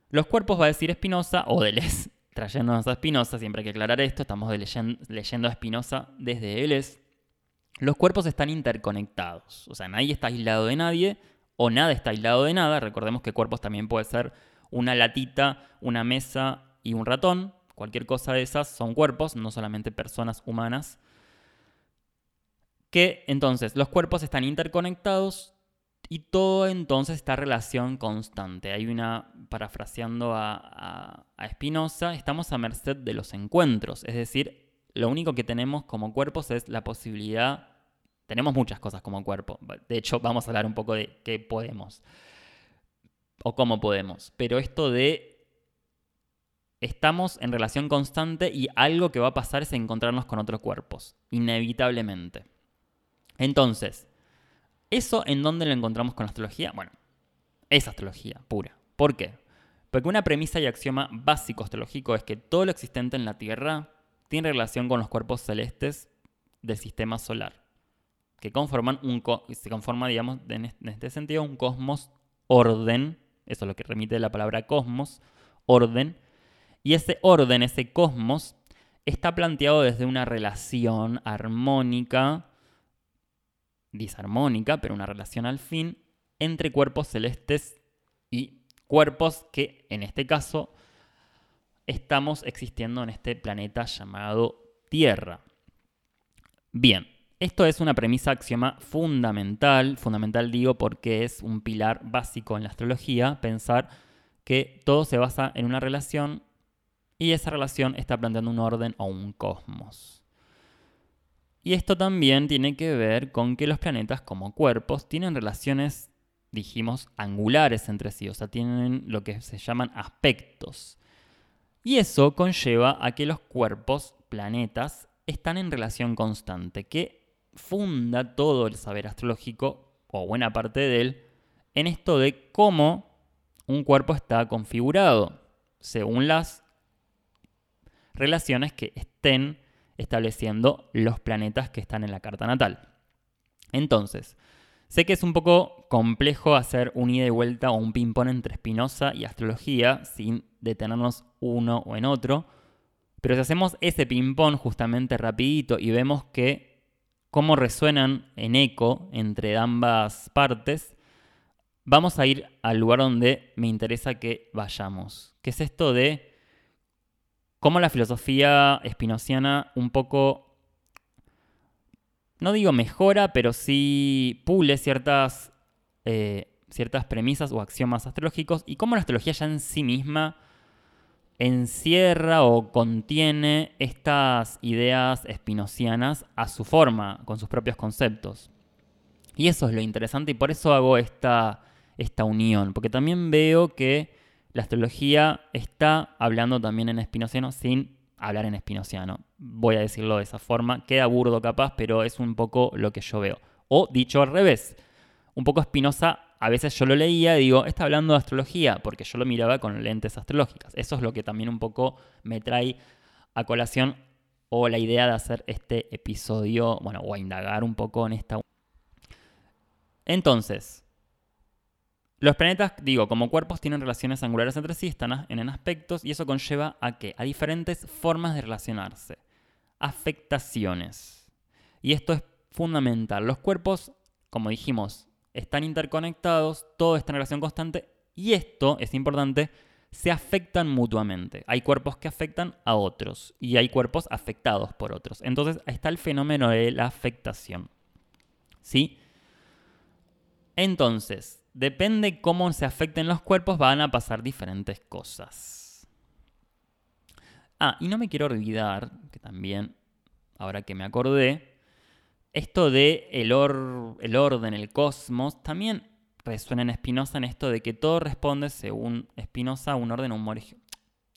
Los cuerpos, va a decir Spinoza, o Deleuze, trayéndonos a Spinoza, siempre hay que aclarar esto, estamos leyendo, a Spinoza desde Deleuze. Los cuerpos están interconectados, o sea, nadie está aislado de nadie, o nada está aislado de nada. Recordemos que cuerpos también puede ser una latita, una mesa y un ratón. Cualquier cosa de esas son cuerpos, no solamente personas humanas que entonces los cuerpos están interconectados y todo entonces está relación constante. Hay una, parafraseando a, a, Spinoza, estamos a merced de los encuentros, es decir, lo único que tenemos como cuerpos es la posibilidad, tenemos muchas cosas como cuerpo, de hecho vamos a hablar un poco de qué podemos o cómo podemos, pero esto de estamos en relación constante y algo que va a pasar es encontrarnos con otros cuerpos, inevitablemente. Entonces, ¿eso en dónde lo encontramos con la astrología? Bueno, es astrología pura. ¿Por qué? Porque una premisa y axioma básico astrológico es que todo lo existente en la Tierra tiene relación con los cuerpos celestes del sistema solar, que conforman un se conforma, digamos, en este sentido, un cosmos orden, eso es lo que remite la palabra cosmos, orden, y ese orden, ese cosmos, está planteado desde una relación armónica disarmónica, pero una relación al fin, entre cuerpos celestes y cuerpos que en este caso estamos existiendo en este planeta llamado Tierra. Bien, esto es una premisa axioma fundamental, fundamental digo porque es un pilar básico en la astrología, pensar que todo se basa en una relación y esa relación está planteando un orden o un cosmos. Y esto también tiene que ver con que los planetas como cuerpos tienen relaciones, dijimos, angulares entre sí, o sea, tienen lo que se llaman aspectos. Y eso conlleva a que los cuerpos, planetas, están en relación constante, que funda todo el saber astrológico, o buena parte de él, en esto de cómo un cuerpo está configurado, según las relaciones que estén estableciendo los planetas que están en la carta natal. Entonces, sé que es un poco complejo hacer un ida y vuelta o un ping-pong entre Spinoza y astrología sin detenernos uno o en otro, pero si hacemos ese ping-pong justamente rapidito y vemos que cómo resuenan en eco entre ambas partes, vamos a ir al lugar donde me interesa que vayamos, que es esto de cómo la filosofía espinociana un poco, no digo mejora, pero sí pule ciertas, eh, ciertas premisas o axiomas astrológicos y cómo la astrología ya en sí misma encierra o contiene estas ideas espinocianas a su forma, con sus propios conceptos. Y eso es lo interesante y por eso hago esta, esta unión, porque también veo que la astrología está hablando también en espinociano sin hablar en espinociano. Voy a decirlo de esa forma. Queda burdo capaz, pero es un poco lo que yo veo. O dicho al revés, un poco espinosa, a veces yo lo leía y digo, está hablando de astrología, porque yo lo miraba con lentes astrológicas. Eso es lo que también un poco me trae a colación o la idea de hacer este episodio, bueno, o a indagar un poco en esta... Entonces, los planetas, digo, como cuerpos tienen relaciones angulares entre sí, están en aspectos, y eso conlleva a qué? A diferentes formas de relacionarse. Afectaciones. Y esto es fundamental. Los cuerpos, como dijimos, están interconectados, todo está en relación constante, y esto es importante, se afectan mutuamente. Hay cuerpos que afectan a otros y hay cuerpos afectados por otros. Entonces está el fenómeno de la afectación. ¿Sí? Entonces, depende cómo se afecten los cuerpos, van a pasar diferentes cosas. Ah, y no me quiero olvidar, que también, ahora que me acordé, esto de el, el orden, el cosmos, también resuena en Spinoza en esto de que todo responde, según Spinoza, a un orden homórico.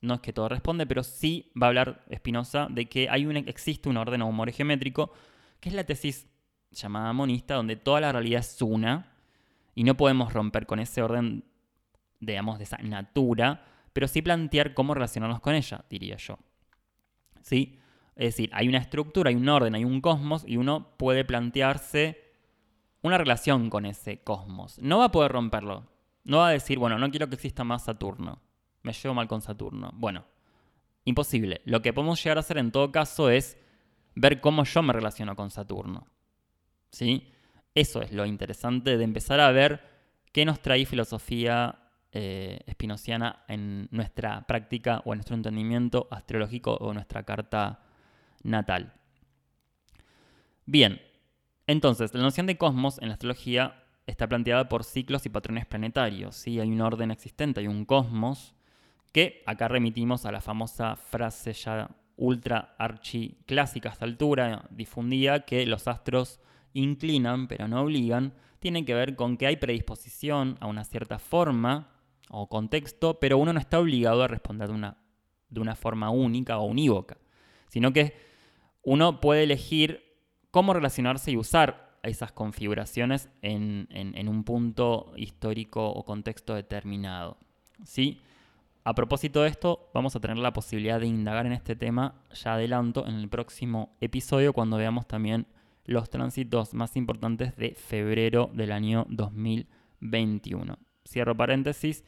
No es que todo responde, pero sí va a hablar Spinoza de que hay un, existe un orden geométrico, que es la tesis llamada monista, donde toda la realidad es una y no podemos romper con ese orden, digamos, de esa natura, pero sí plantear cómo relacionarnos con ella, diría yo. ¿Sí? Es decir, hay una estructura, hay un orden, hay un cosmos y uno puede plantearse una relación con ese cosmos. No va a poder romperlo. No va a decir, bueno, no quiero que exista más Saturno. Me llevo mal con Saturno. Bueno, imposible. Lo que podemos llegar a hacer en todo caso es ver cómo yo me relaciono con Saturno. ¿Sí? Eso es lo interesante de empezar a ver qué nos trae filosofía eh, espinociana en nuestra práctica o en nuestro entendimiento astrológico o nuestra carta natal. Bien, entonces, la noción de cosmos en la astrología está planteada por ciclos y patrones planetarios. ¿sí? Hay un orden existente, hay un cosmos, que acá remitimos a la famosa frase ya ultra archi clásica a esta altura, difundida, que los astros inclinan pero no obligan, tiene que ver con que hay predisposición a una cierta forma o contexto, pero uno no está obligado a responder de una, de una forma única o unívoca, sino que uno puede elegir cómo relacionarse y usar esas configuraciones en, un punto histórico o contexto determinado. ¿sí? A propósito de esto, vamos a tener la posibilidad de indagar en este tema, ya adelanto, en el próximo episodio cuando veamos también los tránsitos más importantes de febrero del año 2021. Cierro paréntesis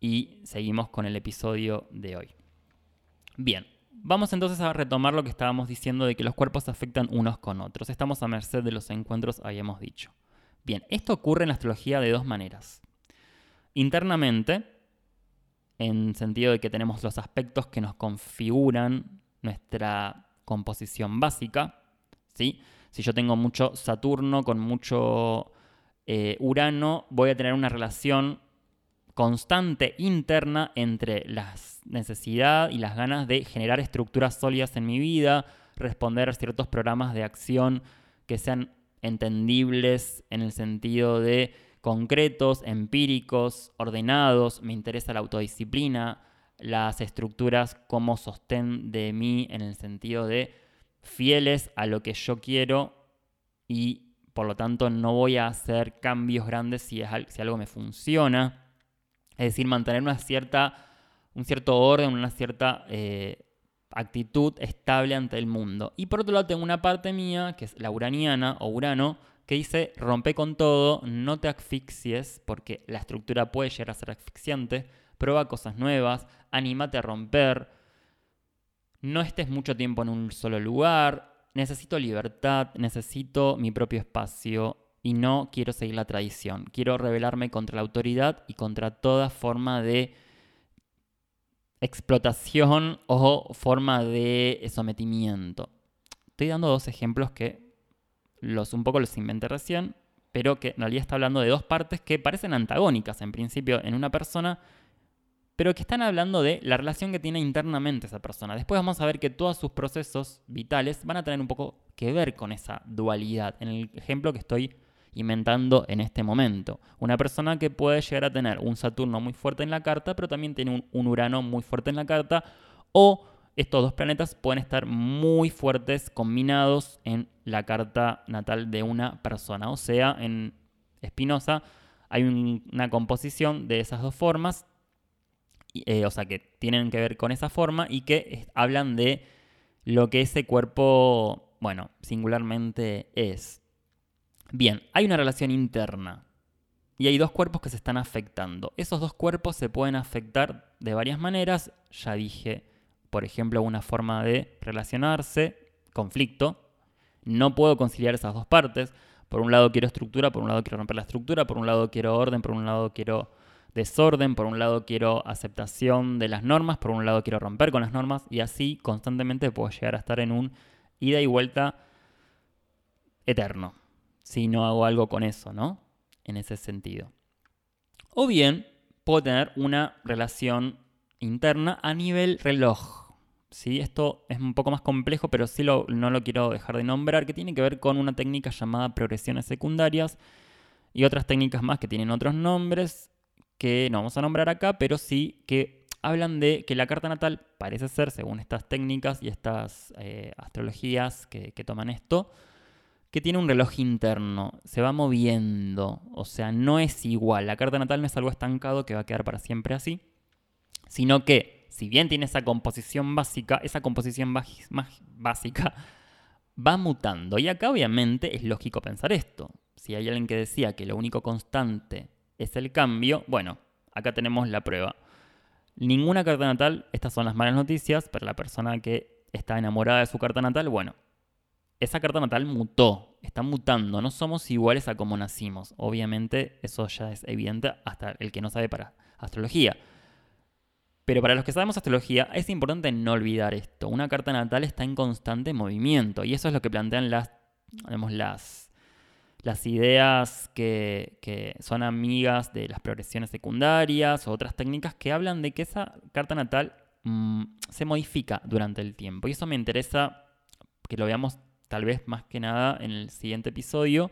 y seguimos con el episodio de hoy. Bien, Vamos entonces a retomar lo que estábamos diciendo de que los cuerpos afectan unos con otros. Estamos a merced de los encuentros, habíamos dicho. Bien, esto ocurre en la astrología de dos maneras. Internamente, en sentido de que tenemos los aspectos que nos configuran nuestra composición básica. ¿sí? Si yo tengo mucho Saturno con mucho eh, Urano, voy a tener una relación constante interna entre la necesidad y las ganas de generar estructuras sólidas en mi vida, responder a ciertos programas de acción que sean entendibles en el sentido de concretos, empíricos, ordenados, me interesa la autodisciplina, las estructuras como sostén de mí en el sentido de fieles a lo que yo quiero y por lo tanto no voy a hacer cambios grandes si, es, si algo me funciona. Es decir, mantener una cierta, un cierto orden, una cierta eh, actitud estable ante el mundo. Y por otro lado tengo una parte mía, que es la uraniana o urano, que dice rompe con todo, no te asfixies, porque la estructura puede llegar a ser asfixiante, prueba cosas nuevas, anímate a romper, no estés mucho tiempo en un solo lugar, necesito libertad, necesito mi propio espacio, y no quiero seguir la tradición. Quiero rebelarme contra la autoridad y contra toda forma de explotación o forma de sometimiento. Estoy dando dos ejemplos que los un poco los inventé recién, pero que en realidad está hablando de dos partes que parecen antagónicas en principio en una persona, pero que están hablando de la relación que tiene internamente esa persona. Después vamos a ver que todos sus procesos vitales van a tener un poco que ver con esa dualidad. En el ejemplo que estoy inventando en este momento. Una persona que puede llegar a tener un Saturno muy fuerte en la carta, pero también tiene un, Urano muy fuerte en la carta, o estos dos planetas pueden estar muy fuertes combinados en la carta natal de una persona. O sea, en Espinosa hay una composición de esas dos formas, eh, o sea, que tienen que ver con esa forma y que hablan de lo que ese cuerpo, bueno, singularmente es. Bien, hay una relación interna y hay dos cuerpos que se están afectando. Esos dos cuerpos se pueden afectar de varias maneras. Ya dije, por ejemplo, una forma de relacionarse, conflicto. No puedo conciliar esas dos partes. Por un lado quiero estructura, por un lado quiero romper la estructura, por un lado quiero orden, por un lado quiero desorden, por un lado quiero aceptación de las normas, por un lado quiero romper con las normas y así constantemente puedo llegar a estar en un ida y vuelta eterno si no hago algo con eso, ¿no? En ese sentido. O bien puedo tener una relación interna a nivel reloj. ¿sí? Esto es un poco más complejo, pero sí no lo quiero dejar de nombrar, que tiene que ver con una técnica llamada progresiones secundarias y otras técnicas más que tienen otros nombres que no vamos a nombrar acá, pero sí que hablan de que la carta natal parece ser, según estas técnicas y estas eh, astrologías que toman esto, que tiene un reloj interno, se va moviendo, o sea, no es igual. La carta natal no es algo estancado que va a quedar para siempre así, sino que si bien tiene esa composición básica, esa composición básica va mutando. Y acá obviamente es lógico pensar esto. Si hay alguien que decía que lo único constante es el cambio, bueno, acá tenemos la prueba. Ninguna carta natal, estas son las malas noticias, para la persona que está enamorada de su carta natal, bueno, esa carta natal mutó, está mutando, no somos iguales a como nacimos. Obviamente eso ya es evidente hasta el que no sabe para astrología. Pero para los que sabemos astrología es importante no olvidar esto. Una carta natal está en constante movimiento y eso es lo que plantean las, las, las ideas que, que, son amigas de las progresiones secundarias o otras técnicas que hablan de que esa carta natal mm, se modifica durante el tiempo. Y eso me interesa que lo veamos tal vez más que nada en el siguiente episodio,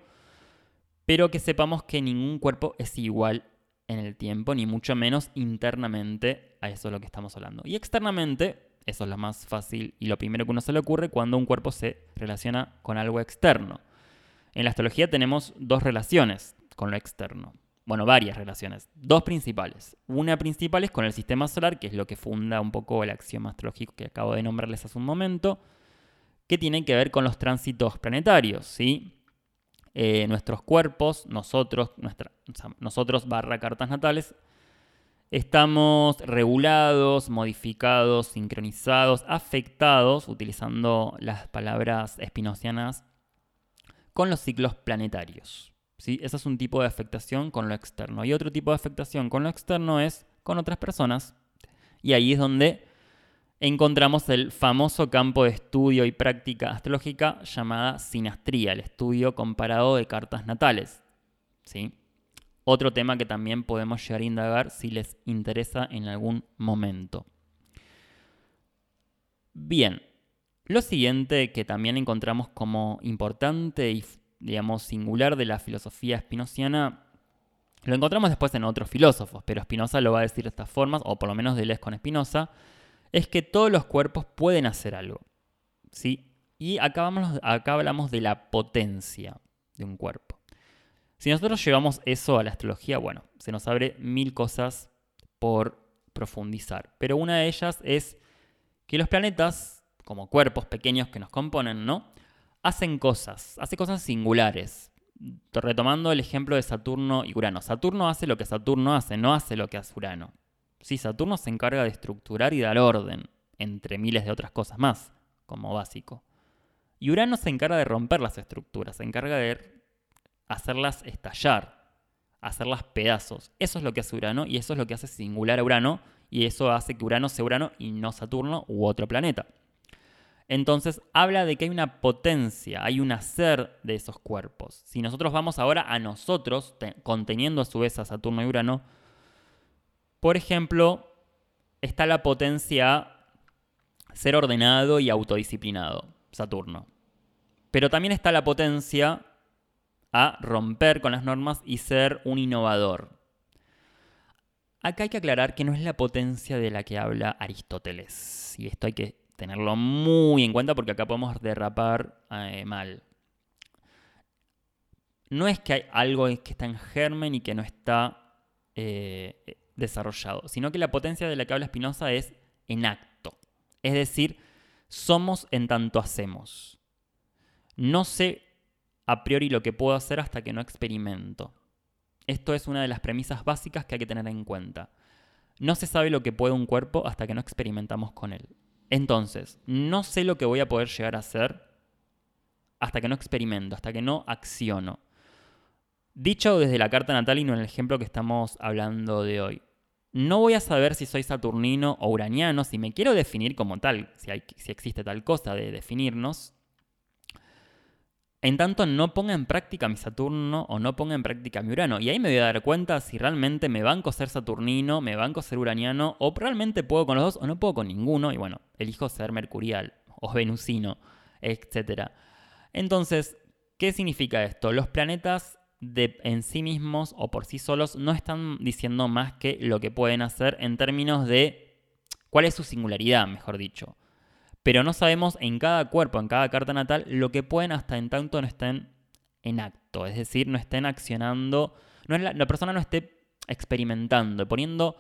pero que sepamos que ningún cuerpo es igual en el tiempo, ni mucho menos internamente a eso es lo que estamos hablando. Y externamente, eso es lo más fácil y lo primero que uno se le ocurre cuando un cuerpo se relaciona con algo externo. En la astrología tenemos dos relaciones con lo externo. Bueno, varias relaciones. Dos principales. Una principal es con el sistema solar, que es lo que funda un poco el axioma astrológico que acabo de nombrarles hace un momento que tienen que ver con los tránsitos planetarios, ¿sí? Eh, nuestros cuerpos, nosotros, nosotros barra cartas natales, estamos regulados, modificados, sincronizados, afectados, utilizando las palabras espinocianas, con los ciclos planetarios. ¿sí? Ese es un tipo de afectación con lo externo. Y otro tipo de afectación con lo externo es con otras personas. Y ahí es donde encontramos el famoso campo de estudio y práctica astrológica llamada sinastría, el estudio comparado de cartas natales. ¿sí? Otro tema que también podemos llegar a indagar si les interesa en algún momento. Bien, lo siguiente que también encontramos como importante y digamos singular de la filosofía espinociana lo encontramos después en otros filósofos, pero Spinoza lo va a decir de estas formas, o por lo menos de con Spinoza, es que todos los cuerpos pueden hacer algo. ¿sí? Y acá, acá hablamos de la potencia de un cuerpo. Si nosotros llevamos eso a la astrología, bueno, se nos abre mil cosas por profundizar. Pero una de ellas es que los planetas, como cuerpos pequeños que nos componen, ¿no? Hacen cosas, hacen cosas singulares. Retomando el ejemplo de Saturno y Urano. Saturno hace lo que Saturno hace, no hace lo que hace Urano. Sí, Saturno se encarga de estructurar y dar orden, entre miles de otras cosas más, como básico. Y Urano se encarga de romper las estructuras, se encarga de hacerlas estallar, hacerlas pedazos. Eso es lo que hace Urano y eso es lo que hace singular a Urano y eso hace que Urano sea Urano y no Saturno u otro planeta. Entonces habla de que hay una potencia, hay un hacer de esos cuerpos. Si nosotros vamos ahora a nosotros, conteniendo a su vez a Saturno y Urano, por ejemplo, está la potencia ser ordenado y autodisciplinado, Saturno. Pero también está la potencia a romper con las normas y ser un innovador. Acá hay que aclarar que no es la potencia de la que habla Aristóteles. Y esto hay que tenerlo muy en cuenta porque acá podemos derrapar eh, mal. No es que hay algo que está en germen y que no está eh, desarrollado, sino que la potencia de la que habla Spinoza es en acto. Es decir, somos en tanto hacemos. No sé a priori lo que puedo hacer hasta que no experimento. Esto es una de las premisas básicas que hay que tener en cuenta. No se sabe lo que puede un cuerpo hasta que no experimentamos con él. Entonces, no sé lo que voy a poder llegar a hacer hasta que no experimento, hasta que no acciono. Dicho desde la carta natal y no en el ejemplo que estamos hablando de hoy. No voy a saber si soy saturnino o uraniano, si me quiero definir como tal, si, si existe tal cosa de definirnos. En tanto no ponga en práctica mi Saturno o no ponga en práctica mi Urano. Y ahí me voy a dar cuenta si realmente me banco ser saturnino, me banco ser uraniano, o realmente puedo con los dos o no puedo con ninguno. Y bueno, elijo ser mercurial o venusino, etc. Entonces, ¿qué significa esto? Los planetas de, en sí mismos o por sí solos no están diciendo más que lo que pueden hacer en términos de cuál es su singularidad, mejor dicho. Pero no sabemos en cada cuerpo, en cada carta natal, lo que pueden hasta en tanto no estén en acto. Es decir, no estén accionando, no es la, persona no esté experimentando, poniendo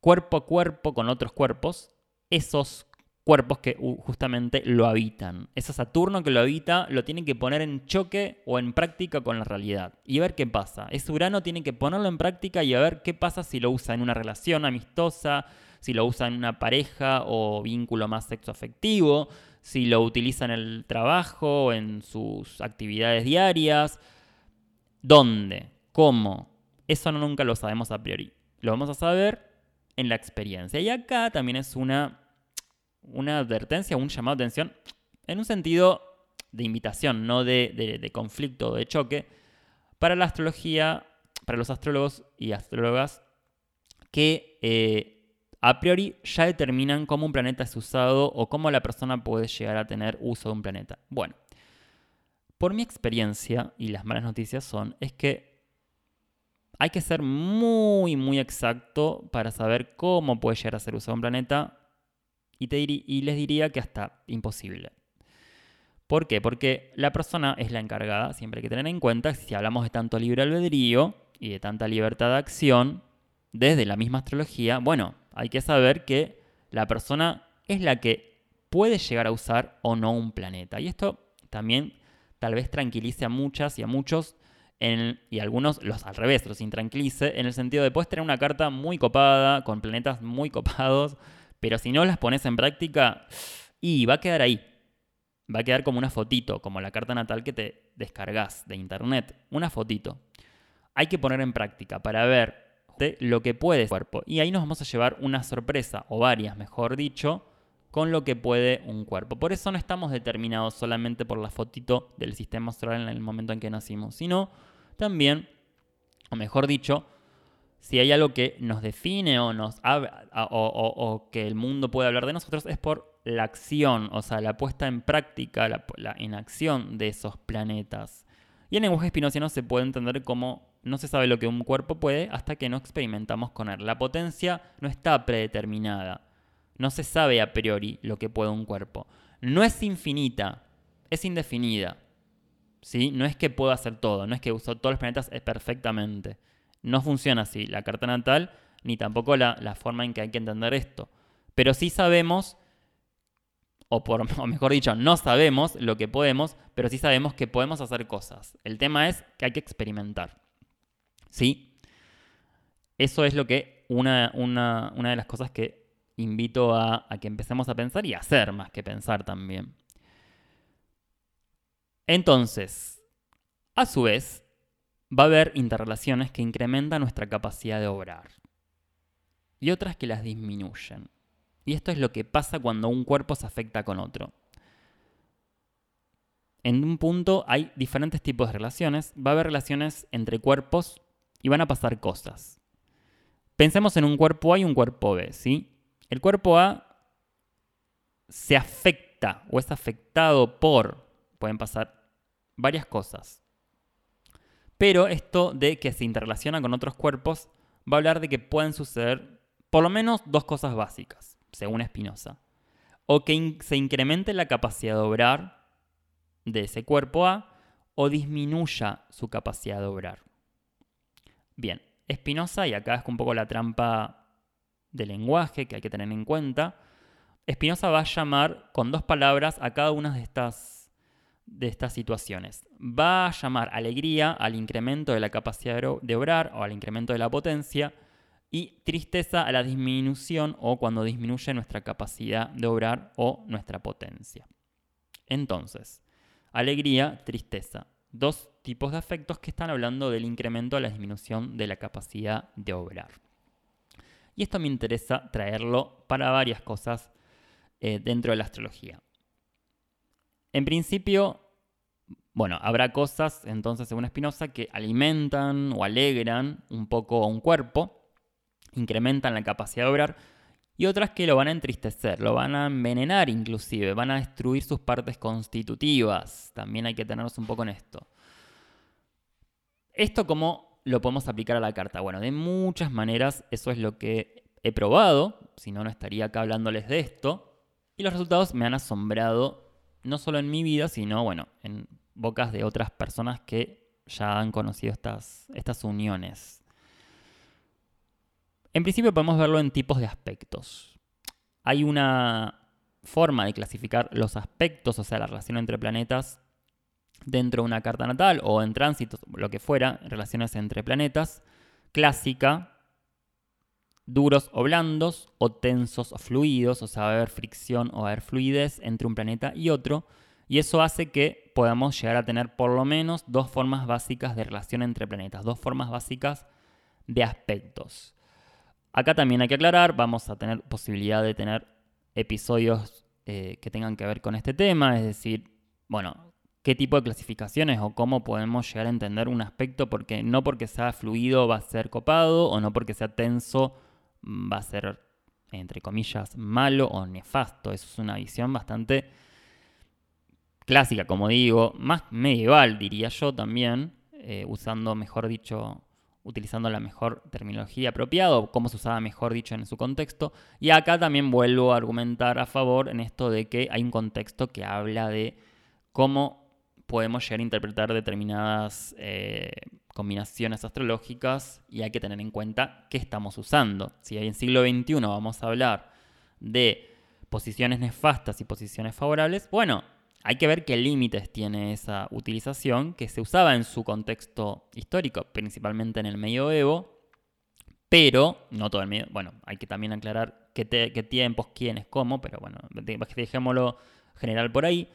cuerpo a cuerpo con otros cuerpos esos cuerpos que justamente lo habitan. Ese Saturno que lo habita lo tiene que poner en choque o en práctica con la realidad y ver qué pasa. Ese Urano tiene que ponerlo en práctica y a ver qué pasa si lo usa en una relación amistosa, si lo usa en una pareja o vínculo más sexoafectivo, si lo utiliza en el trabajo, en sus actividades diarias, dónde, cómo. Eso no nunca lo sabemos a priori. Lo vamos a saber en la experiencia. Y acá también es una una advertencia, un llamado de atención, en un sentido de invitación, no de, conflicto o de choque, para la astrología, para los astrólogos y astrólogas que eh, a priori ya determinan cómo un planeta es usado o cómo la persona puede llegar a tener uso de un planeta. Bueno, por mi experiencia, y las malas noticias son, es que hay que ser muy, muy exacto para saber cómo puede llegar a ser usado un planeta y, te y les diría que hasta imposible. ¿Por qué? Porque la persona es la encargada, siempre hay que tener en cuenta, si hablamos de tanto libre albedrío y de tanta libertad de acción, desde la misma astrología, bueno, hay que saber que la persona es la que puede llegar a usar o no un planeta. Y esto también tal vez tranquilice a muchas y a muchos, y algunos los al revés, los intranquilice, en el sentido de puedes tener una carta muy copada, con planetas muy copados, pero si no las pones en práctica, y va a quedar ahí. Va a quedar como una fotito, como la carta natal que te descargas de internet. Una fotito. Hay que poner en práctica para ver lo que puede el cuerpo. Y ahí nos vamos a llevar una sorpresa, o varias, mejor dicho, con lo que puede un cuerpo. Por eso no estamos determinados solamente por la fotito del sistema solar en el momento en que nacimos, sino también, o mejor dicho, si hay algo que nos define o, nos o, que el mundo puede hablar de nosotros es por la acción, o sea, la puesta en práctica, la, en acción de esos planetas. Y en lenguaje espinociano se puede entender como no se sabe lo que un cuerpo puede hasta que no experimentamos con él. La potencia no está predeterminada. No se sabe a priori lo que puede un cuerpo. No es infinita, es indefinida. ¿Sí? No es que pueda hacer todo, no es que usó todos los planetas perfectamente. No funciona así la carta natal, ni tampoco la, forma en que hay que entender esto. Pero sí sabemos, o, por, o mejor dicho, no sabemos lo que podemos, pero sí sabemos que podemos hacer cosas. El tema es que hay que experimentar. ¿Sí? Eso es lo que una, una, de las cosas que invito a, a, que empecemos a pensar y a hacer más que pensar también. Entonces, a su vez, va a haber interrelaciones que incrementan nuestra capacidad de obrar y otras que las disminuyen. Y esto es lo que pasa cuando un cuerpo se afecta con otro. En un punto hay diferentes tipos de relaciones. Va a haber relaciones entre cuerpos y van a pasar cosas. Pensemos en un cuerpo A y un cuerpo B, ¿sí? El cuerpo A se afecta o es afectado por, pueden pasar varias cosas. Pero esto de que se interrelaciona con otros cuerpos va a hablar de que pueden suceder por lo menos dos cosas básicas, según Spinoza. O que se incremente la capacidad de obrar de ese cuerpo A o disminuya su capacidad de obrar. Bien, Spinoza, y acá es un poco la trampa del lenguaje que hay que tener en cuenta, Spinoza va a llamar con dos palabras a cada una de estas de estas situaciones. Va a llamar alegría al incremento de la capacidad de obrar o al incremento de la potencia y tristeza a la disminución o cuando disminuye nuestra capacidad de obrar o nuestra potencia. Entonces, alegría, tristeza. Dos tipos de afectos que están hablando del incremento a la disminución de la capacidad de obrar. Y esto me interesa traerlo para varias cosas eh, dentro de la astrología. En principio, bueno, habrá cosas, entonces, según Spinoza, que alimentan o alegran un poco a un cuerpo, incrementan la capacidad de obrar, y otras que lo van a entristecer, lo van a envenenar inclusive, van a destruir sus partes constitutivas. También hay que tenernos un poco en esto. ¿Esto cómo lo podemos aplicar a la carta? Bueno, de muchas maneras, eso es lo que he probado, si no, no estaría acá hablándoles de esto. Y los resultados me han asombrado, no solo en mi vida, sino, bueno, en bocas de otras personas que ya han conocido estas, estas uniones. En principio podemos verlo en tipos de aspectos. Hay una forma de clasificar los aspectos, o sea, la relación entre planetas, dentro de una carta natal o en tránsito, lo que fuera, relaciones entre planetas, clásica, duros o blandos, o tensos o fluidos, o sea, va a haber fricción o va a haber fluidez entre un planeta y otro, y eso hace que podamos llegar a tener por lo menos dos formas básicas de relación entre planetas, dos formas básicas de aspectos. Acá también hay que aclarar, vamos a tener posibilidad de tener episodios eh, que tengan que ver con este tema, es decir, bueno, qué tipo de clasificaciones o cómo podemos llegar a entender un aspecto, porque no porque sea fluido va a ser copado o no porque sea tenso mm, va a ser, entre comillas, malo o nefasto. Eso es una visión bastante clásica, como digo, más medieval diría yo también, eh, usando, mejor dicho, utilizando la mejor terminología apropiada o cómo se usaba mejor dicho en su contexto. Y acá también vuelvo a argumentar a favor en esto de que hay un contexto que habla de cómo podemos llegar a interpretar determinadas eh, combinaciones astrológicas y hay que tener en cuenta qué estamos usando. Si en siglo XXI vamos a hablar de posiciones nefastas y posiciones favorables, bueno, hay que ver qué límites tiene esa utilización que se usaba en su contexto histórico, principalmente en el medioevo, pero no todo el medio. Bueno, hay que también aclarar qué, qué tiempos, quiénes, cómo, pero bueno, dejémoslo general por ahí.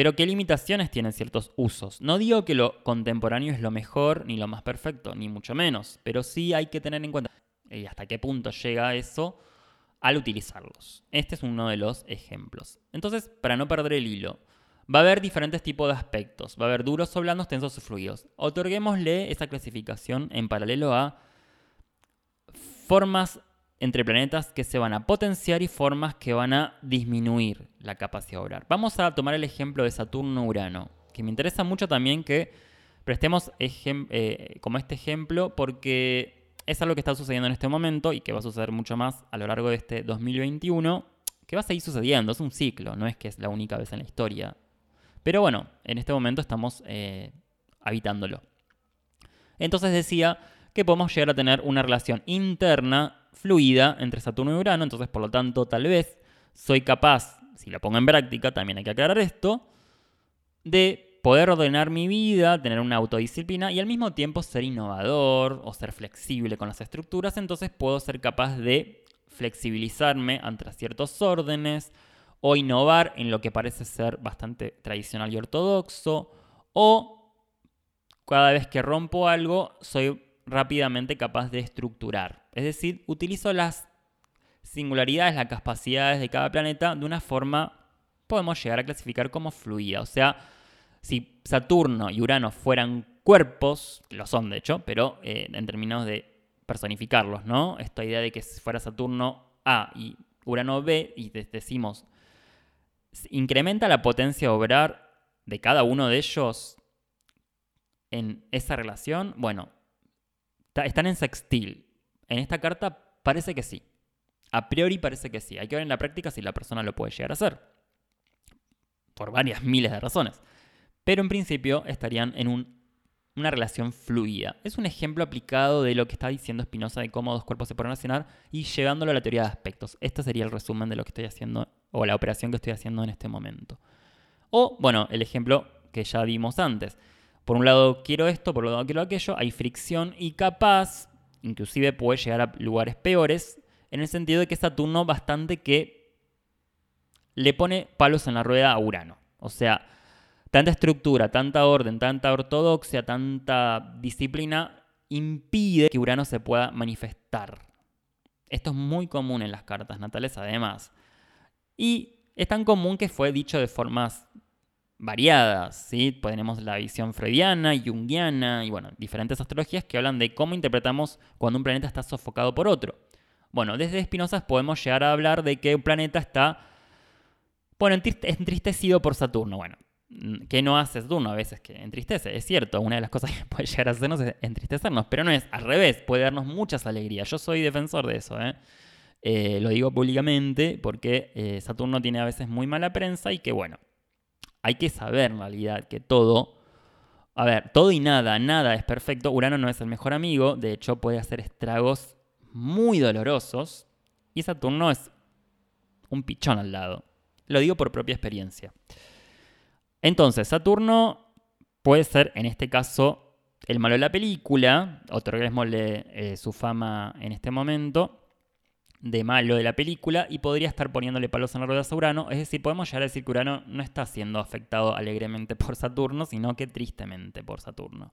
Pero qué limitaciones tienen ciertos usos. No digo que lo contemporáneo es lo mejor ni lo más perfecto, ni mucho menos, pero sí hay que tener en cuenta y hasta qué punto llega eso al utilizarlos. Este es uno de los ejemplos. Entonces, para no perder el hilo, va a haber diferentes tipos de aspectos. Va a haber duros o blandos, tensos o fluidos. Otorguémosle esa clasificación en paralelo a formas entre planetas que se van a potenciar y formas que van a disminuir la capacidad de obrar. Vamos a tomar el ejemplo de Saturno-Urano, que me interesa mucho también que prestemos eh, como este ejemplo porque es algo que está sucediendo en este momento y que va a suceder mucho más a lo largo de este 2021, que va a seguir sucediendo, es un ciclo, no es que es la única vez en la historia. Pero bueno, en este momento estamos eh, habitándolo. Entonces decía que podemos llegar a tener una relación interna fluida entre Saturno y Urano, entonces por lo tanto tal vez soy capaz, si lo pongo en práctica, también hay que aclarar esto, de poder ordenar mi vida, tener una autodisciplina y al mismo tiempo ser innovador o ser flexible con las estructuras, entonces puedo ser capaz de flexibilizarme ante ciertos órdenes o innovar en lo que parece ser bastante tradicional y ortodoxo o cada vez que rompo algo soy rápidamente capaz de estructurar. Es decir, utilizo las singularidades, las capacidades de cada planeta de una forma, podemos llegar a clasificar como fluida. O sea, si Saturno y Urano fueran cuerpos, lo son de hecho, pero eh, en términos de personificarlos, ¿no? Esta idea de que si fuera Saturno A y Urano B, y decimos, incrementa la potencia de obrar de cada uno de ellos en esa relación, bueno, están en sextil. En esta carta parece que sí. A priori parece que sí. Hay que ver en la práctica si la persona lo puede llegar a hacer. Por varias miles de razones. Pero en principio estarían en una relación fluida. Es un ejemplo aplicado de lo que está diciendo Spinoza de cómo dos cuerpos se pueden relacionar y llevándolo a la teoría de aspectos. Este sería el resumen de lo que estoy haciendo o la operación que estoy haciendo en este momento. O, bueno, el ejemplo que ya vimos antes por un lado quiero esto, por otro lado quiero aquello, hay fricción y capaz, inclusive puede llegar a lugares peores, en el sentido de que Saturno bastante que le pone palos en la rueda a Urano. O sea, tanta estructura, tanta orden, tanta ortodoxia, tanta disciplina impide que Urano se pueda manifestar. Esto es muy común en las cartas natales además. Y es tan común que fue dicho de formas variadas, ¿sí? Tenemos la visión freudiana, junguiana y bueno, diferentes astrologías que hablan de cómo interpretamos cuando un planeta está sofocado por otro. Bueno, desde Spinoza podemos llegar a hablar de que un planeta está, bueno, entristecido por Saturno. Bueno, ¿qué no hace Saturno? A veces que entristece, es cierto, una de las cosas que puede llegar a hacernos es entristecernos, pero no es al revés, puede darnos muchas alegrías. Yo soy defensor de eso, ¿eh? Eh, lo digo públicamente porque eh, Saturno tiene a veces muy mala prensa y que bueno, hay que saber en realidad que todo, a ver, todo y nada, nada es perfecto. Urano no es el mejor amigo, de hecho puede hacer estragos muy dolorosos y Saturno es un pichón al lado. Lo digo por propia experiencia. Entonces, Saturno puede ser, en este caso, el malo de la película, otorguémosle eh, su fama en este momento, de malo de la película, y podría estar poniéndole palos en la rueda a Urano. Es decir, podemos llegar a decir que Urano no está siendo afectado alegremente por Saturno, sino que tristemente por Saturno.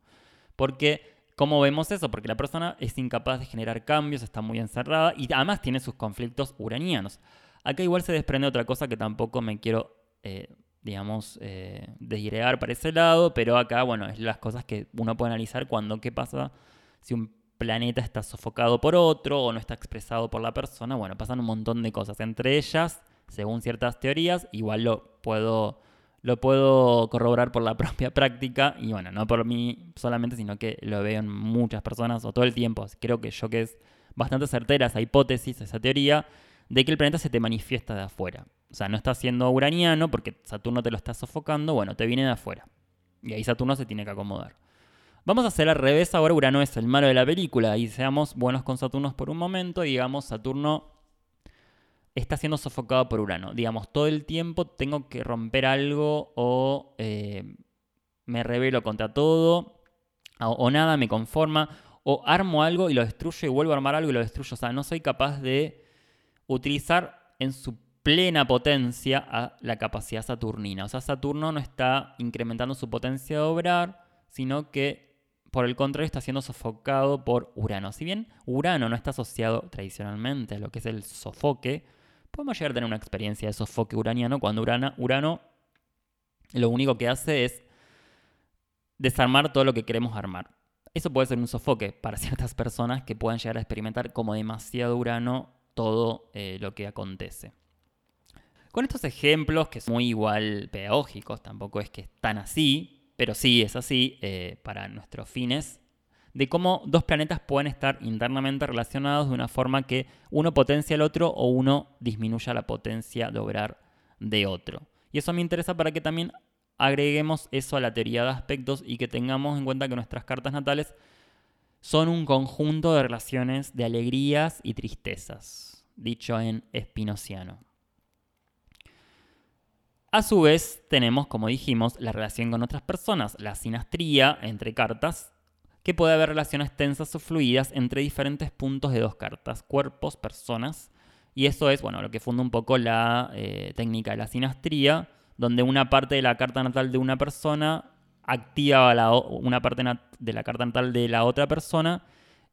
Porque, ¿cómo vemos eso? Porque la persona es incapaz de generar cambios, está muy encerrada y además tiene sus conflictos uranianos. Acá igual se desprende otra cosa que tampoco me quiero, eh, digamos, eh, desgregar para ese lado, pero acá, bueno, es las cosas que uno puede analizar cuando, ¿qué pasa si un planeta está sofocado por otro o no está expresado por la persona? Bueno, pasan un montón de cosas. Entre ellas, según ciertas teorías, igual lo puedo lo puedo corroborar por la propia práctica y bueno, no por mí solamente, sino que lo veo en muchas personas o todo el tiempo. Creo que yo que es bastante certera esa hipótesis, esa teoría, de que el planeta se te manifiesta de afuera. O sea, no está siendo uraniano porque Saturno te lo está sofocando, bueno, te viene de afuera. Y ahí Saturno se tiene que acomodar. Vamos a hacer al revés, ahora Urano es el malo de la película y seamos buenos con Saturno por un momento y digamos Saturno está siendo sofocado por Urano. Digamos, todo el tiempo tengo que romper algo o eh, me rebelo contra todo o nada me conforma o armo algo y lo destruyo y vuelvo a armar algo y lo destruyo. O sea, no soy capaz de utilizar en su plena potencia a la capacidad saturnina. O sea, Saturno no está incrementando su potencia de obrar, sino que por el contrario está siendo sofocado por Urano. Si bien Urano no está asociado tradicionalmente a lo que es el sofoque, podemos llegar a tener una experiencia de sofoque uraniano cuando Urano, lo único que hace es desarmar todo lo que queremos armar. Eso puede ser un sofoque para ciertas personas que puedan llegar a experimentar como demasiado Urano todo eh, lo que acontece. Con estos ejemplos, que son muy igual pedagógicos, tampoco es que están así, pero sí es así eh, para nuestros fines, de cómo dos planetas pueden estar internamente relacionados de una forma que uno potencia al otro o uno disminuya la potencia de obrar de otro. Y eso me interesa para que también agreguemos eso a la teoría de aspectos y que tengamos en cuenta que nuestras cartas natales son un conjunto de relaciones de alegrías y tristezas, dicho en espinociano. A su vez, tenemos, como dijimos, la relación con otras personas, la sinastría entre cartas, que puede haber relaciones tensas o fluidas entre diferentes puntos de dos cartas, cuerpos, personas, y eso es, bueno, lo que funda un poco la eh, técnica de la sinastría, donde una parte de la carta natal de una persona activa una parte de la carta natal de la otra persona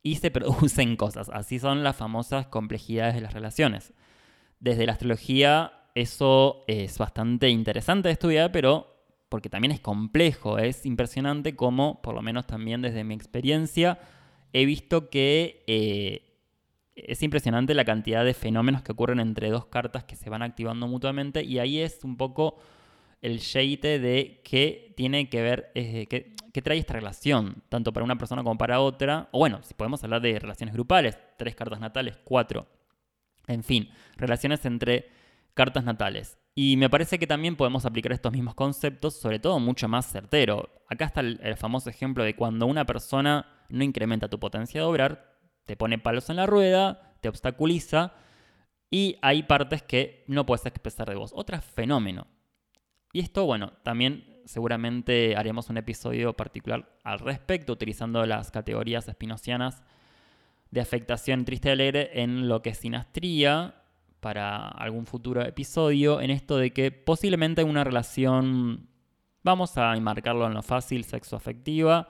y se producen cosas. Así son las famosas complejidades de las relaciones. Desde la astrología eso es bastante interesante de estudiar, pero porque también es complejo, es impresionante como, por lo menos también desde mi experiencia, he visto que eh, es impresionante la cantidad de fenómenos que ocurren entre dos cartas que se van activando mutuamente y ahí es un poco el sheite de qué tiene que ver, eh, qué, trae esta relación, tanto para una persona como para otra. O bueno, si podemos hablar de relaciones grupales, tres cartas natales, cuatro. En fin, relaciones entre cartas natales. Y me parece que también podemos aplicar estos mismos conceptos, sobre todo mucho más certero. Acá está el, famoso ejemplo de cuando una persona no incrementa tu potencia de obrar, te pone palos en la rueda, te obstaculiza y hay partes que no puedes expresar de vos. Otro fenómeno. Y esto, bueno, también seguramente haremos un episodio particular al respecto, utilizando las categorías espinocianas de afectación triste y alegre en lo que es sinastría para algún futuro episodio, en esto de que posiblemente una relación, vamos a enmarcarlo en lo fácil, sexoafectiva,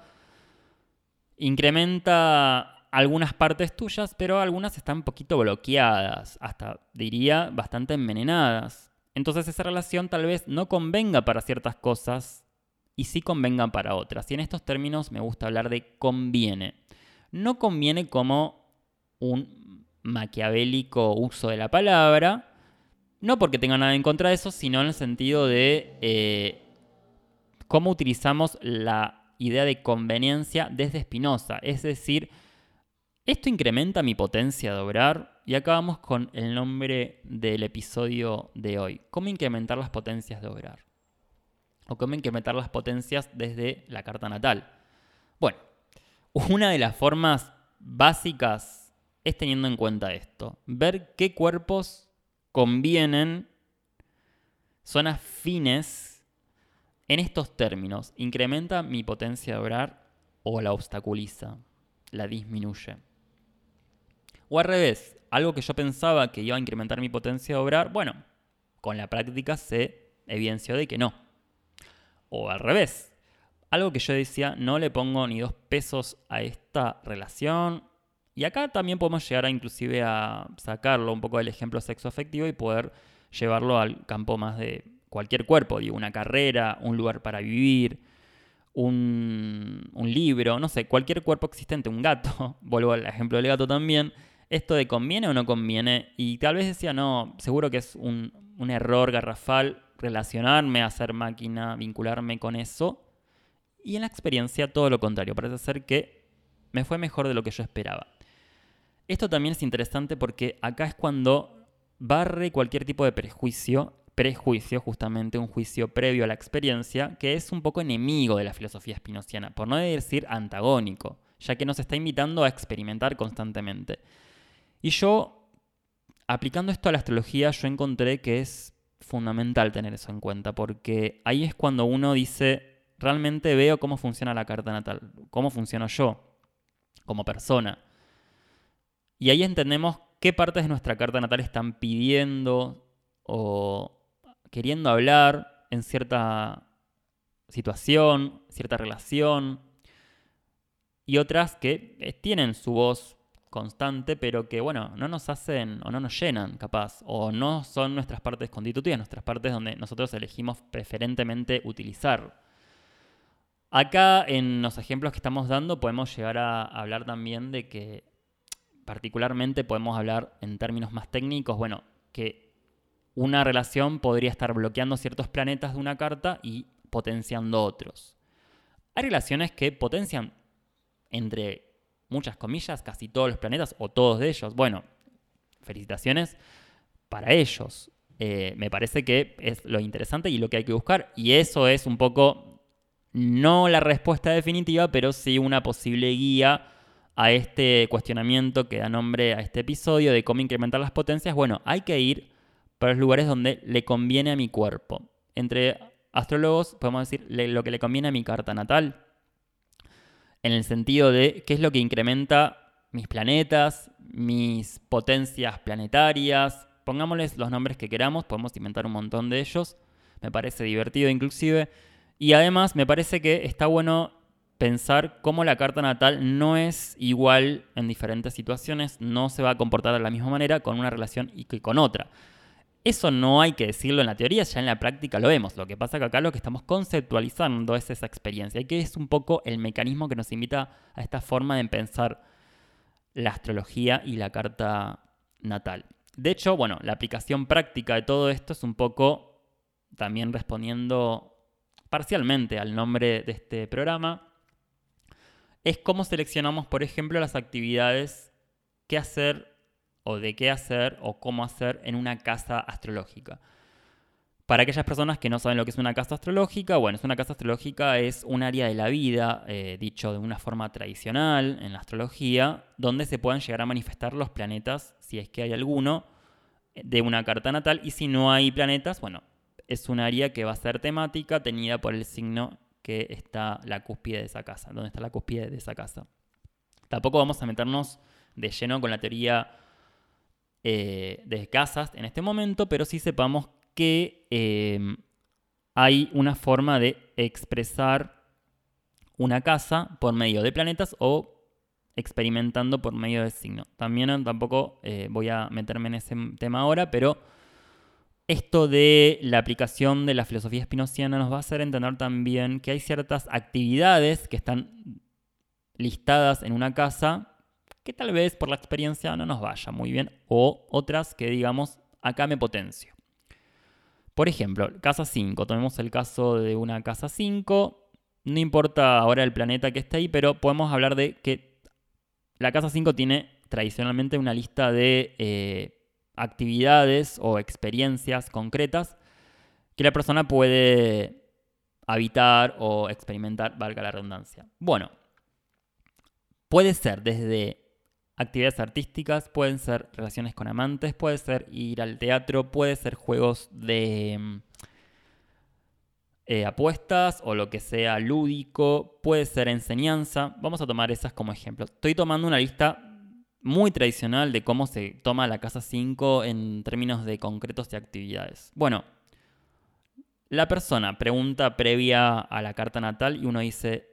incrementa algunas partes tuyas, pero algunas están un poquito bloqueadas, hasta diría bastante envenenadas. Entonces esa relación tal vez no convenga para ciertas cosas y sí convenga para otras. Y en estos términos me gusta hablar de conviene. No conviene como un maquiavélico uso de la palabra, no porque tenga nada en contra de eso, sino en el sentido de eh, cómo utilizamos la idea de conveniencia desde Spinoza. Es decir, ¿esto incrementa mi potencia de obrar? Y acá vamos con el nombre del episodio de hoy. ¿Cómo incrementar las potencias de obrar? O cómo incrementar las potencias desde la carta natal. Bueno, una de las formas básicas es teniendo en cuenta esto. Ver qué cuerpos convienen, son afines en estos términos. Incrementa mi potencia de obrar o la obstaculiza, la disminuye. O al revés, algo que yo pensaba que iba a incrementar mi potencia de obrar, bueno, con la práctica se evidenció de que no. O al revés, algo que yo decía, no le pongo ni dos pesos a esta relación. Y acá también podemos llegar a inclusive a sacarlo un poco del ejemplo sexo afectivo y poder llevarlo al campo más de cualquier cuerpo, digo, una carrera, un lugar para vivir, un, un libro, no sé, cualquier cuerpo existente, un gato, vuelvo al ejemplo del gato también, esto de conviene o no conviene, y tal vez decía, no, seguro que es un, un error garrafal relacionarme, hacer máquina, vincularme con eso, y en la experiencia todo lo contrario, parece ser que me fue mejor de lo que yo esperaba. Esto también es interesante porque acá es cuando barre cualquier tipo de prejuicio, prejuicio justamente un juicio previo a la experiencia, que es un poco enemigo de la filosofía espinociana, por no decir antagónico, ya que nos está invitando a experimentar constantemente. Y yo, aplicando esto a la astrología, yo encontré que es fundamental tener eso en cuenta, porque ahí es cuando uno dice, realmente veo cómo funciona la carta natal, cómo funciono yo como persona. Y ahí entendemos qué partes de nuestra carta natal están pidiendo o queriendo hablar en cierta situación, cierta relación, y otras que tienen su voz constante, pero que, bueno, no nos hacen o no nos llenan, capaz, o no son nuestras partes constitutivas, nuestras partes donde nosotros elegimos preferentemente utilizar. Acá en los ejemplos que estamos dando podemos llegar a hablar también de que particularmente podemos hablar en términos más técnicos, bueno, que una relación podría estar bloqueando ciertos planetas de una carta y potenciando otros. Hay relaciones que potencian entre muchas comillas casi todos los planetas o todos de ellos. Bueno, felicitaciones para ellos. Eh, me parece que es lo interesante y lo que hay que buscar. Y eso es un poco no la respuesta definitiva, pero sí una posible guía a este cuestionamiento que da nombre a este episodio de cómo incrementar las potencias. Bueno, hay que ir para los lugares donde le conviene a mi cuerpo. Entre astrólogos podemos decir lo que le conviene a mi carta natal, en el sentido de qué es lo que incrementa mis planetas, mis potencias planetarias, pongámosles los nombres que queramos, podemos inventar un montón de ellos, me parece divertido inclusive. Y además me parece que está bueno pensar cómo la carta natal no es igual en diferentes situaciones, no se va a comportar de la misma manera con una relación y que con otra. Eso no hay que decirlo en la teoría, ya en la práctica lo vemos. Lo que pasa que acá lo que estamos conceptualizando es esa experiencia que es un poco el mecanismo que nos invita a esta forma de pensar la astrología y la carta natal. De hecho, bueno, la aplicación práctica de todo esto es un poco también respondiendo parcialmente al nombre de este programa, es cómo seleccionamos, por ejemplo, las actividades que hacer o de qué hacer o cómo hacer en una casa astrológica. Para aquellas personas que no saben lo que es una casa astrológica, bueno, es una casa astrológica es un área de la vida, eh, dicho de una forma tradicional en la astrología, donde se pueden llegar a manifestar los planetas, si es que hay alguno, de una carta natal, y si no hay planetas, bueno, es un área que va a ser temática tenida por el signo que está la cúspide de esa casa, donde está la cúspide de esa casa. Tampoco vamos a meternos de lleno con la teoría eh, de casas en este momento, pero sí sepamos que eh, hay una forma de expresar una casa por medio de planetas o experimentando por medio del signo. También tampoco eh, voy a meterme en ese tema ahora, pero esto de la aplicación de la filosofía espinociana nos va a hacer entender también que hay ciertas actividades que están listadas en una casa que tal vez por la experiencia no nos vaya muy bien o otras que digamos acá me potencio. Por ejemplo, casa 5, tomemos el caso de una casa 5, no importa ahora el planeta que esté ahí, pero podemos hablar de que la casa 5 tiene tradicionalmente una lista de eh, actividades o experiencias concretas que la persona puede habitar o experimentar, valga la redundancia. Bueno, puede ser desde actividades artísticas, pueden ser relaciones con amantes, puede ser ir al teatro, puede ser juegos de mm, eh, apuestas o lo que sea lúdico, puede ser enseñanza. Vamos a tomar esas como ejemplo. Estoy tomando una lista muy tradicional de cómo se toma la casa 5 en términos de concretos de actividades. Bueno, la persona pregunta previa a la carta natal y uno dice,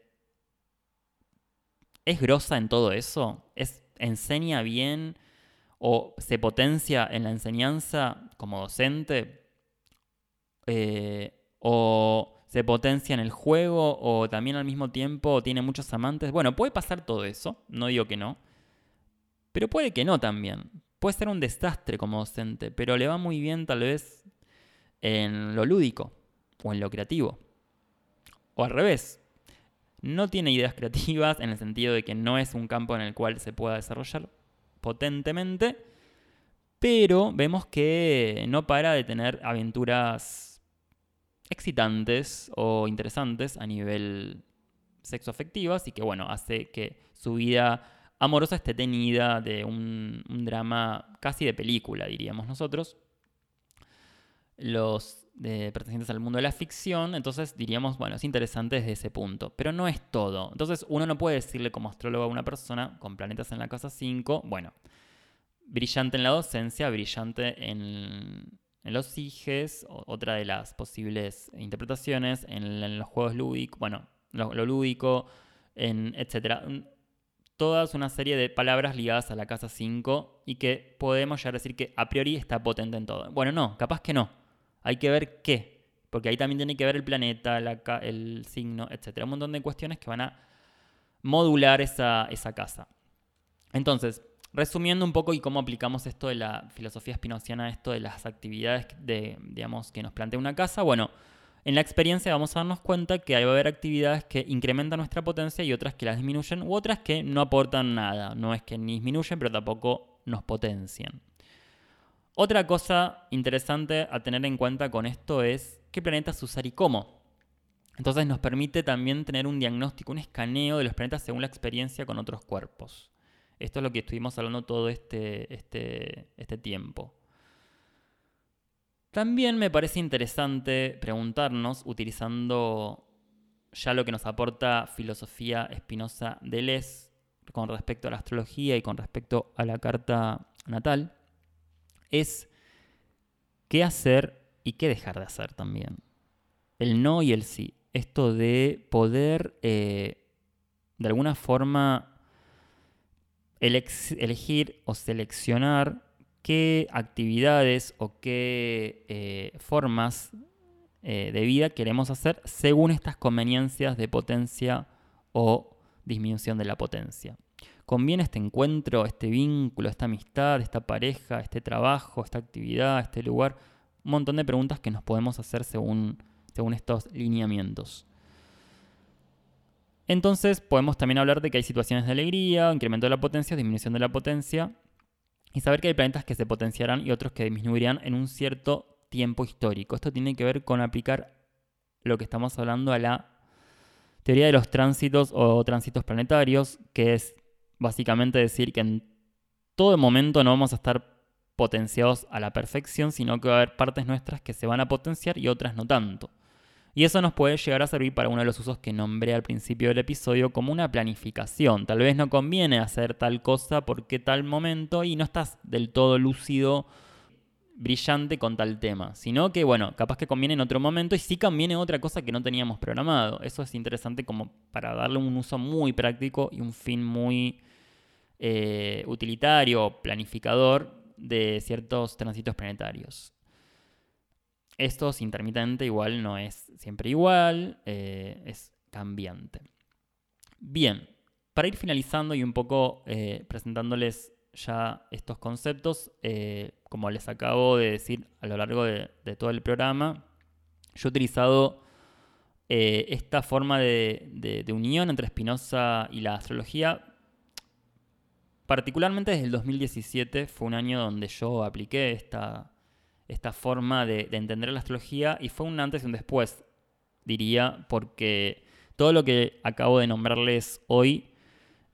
¿es grosa en todo eso? ¿Es, ¿Enseña bien o se potencia en la enseñanza como docente? Eh, ¿O se potencia en el juego? ¿O también al mismo tiempo tiene muchos amantes? Bueno, puede pasar todo eso, no digo que no. Pero puede que no también. Puede ser un desastre como docente, pero le va muy bien tal vez en lo lúdico o en lo creativo. O al revés, no tiene ideas creativas en el sentido de que no es un campo en el cual se pueda desarrollar potentemente, pero vemos que no para de tener aventuras excitantes o interesantes a nivel sexoafectivas y que bueno, hace que su vida amorosa esté tenida de un, drama casi de película, diríamos nosotros. Los de, pertenecientes al mundo de la ficción, entonces diríamos, bueno, es interesante desde ese punto, pero no es todo. Entonces uno no puede decirle como astrólogo a una persona con planetas en la casa 5, bueno, brillante en la docencia, brillante en, los siges, otra de las posibles interpretaciones, en, los juegos lúdicos, bueno, lo, lúdico, en, etcétera. Toda una serie de palabras ligadas a la casa 5 y que podemos ya decir que a priori está potente en todo. Bueno, no, capaz que no. Hay que ver qué, porque ahí también tiene que ver el planeta, el signo, etc. Un montón de cuestiones que van a modular esa, esa casa. Entonces, resumiendo un poco y cómo aplicamos esto de la filosofía espinociana, esto de las actividades de, digamos, que nos plantea una casa, bueno, en la experiencia vamos a darnos cuenta que va a haber actividades que incrementan nuestra potencia y otras que las disminuyen u otras que no aportan nada. No es que ni disminuyen, pero tampoco nos potencian. Otra cosa interesante a tener en cuenta con esto es qué planetas usar y cómo. Entonces nos permite también tener un diagnóstico, un escaneo de los planetas según la experiencia con otros cuerpos. Esto es lo que estuvimos hablando todo este, este, este tiempo. También me parece interesante preguntarnos, utilizando ya lo que nos aporta filosofía espinosa de Les con respecto a la astrología y con respecto a la carta natal, es qué hacer y qué dejar de hacer también. El no y el sí. Esto de poder, eh, de alguna forma, elegir o seleccionar qué actividades o qué eh, formas eh, de vida queremos hacer según estas conveniencias de potencia o disminución de la potencia. ¿Conviene este encuentro, este vínculo, esta amistad, esta pareja, este trabajo, esta actividad, este lugar? Un montón de preguntas que nos podemos hacer según, según estos lineamientos. Entonces podemos también hablar de que hay situaciones de alegría, incremento de la potencia, disminución de la potencia, y saber que hay planetas que se potenciarán y otros que disminuirían en un cierto tiempo histórico. Esto tiene que ver con aplicar lo que estamos hablando a la teoría de los tránsitos o tránsitos planetarios, que es básicamente decir que en todo momento no vamos a estar potenciados a la perfección, sino que va a haber partes nuestras que se van a potenciar y otras no tanto. Y eso nos puede llegar a servir para uno de los usos que nombré al principio del episodio como una planificación. Tal vez no conviene hacer tal cosa porque tal momento y no estás del todo lúcido, brillante con tal tema, sino que bueno, capaz que conviene en otro momento y sí conviene otra cosa que no teníamos programado. Eso es interesante como para darle un uso muy práctico y un fin muy eh, utilitario, planificador de ciertos tránsitos planetarios. Esto es intermitente, igual no es siempre igual, eh, es cambiante. Bien, para ir finalizando y un poco eh, presentándoles ya estos conceptos, como les acabo de decir a lo largo de, todo el programa, yo he utilizado esta forma de, de unión entre Spinoza y la astrología particularmente desde el 2017 fue un año donde yo apliqué esta, esta forma de, entender la astrología y fue un antes y un después, diría, porque todo lo que acabo de nombrarles hoy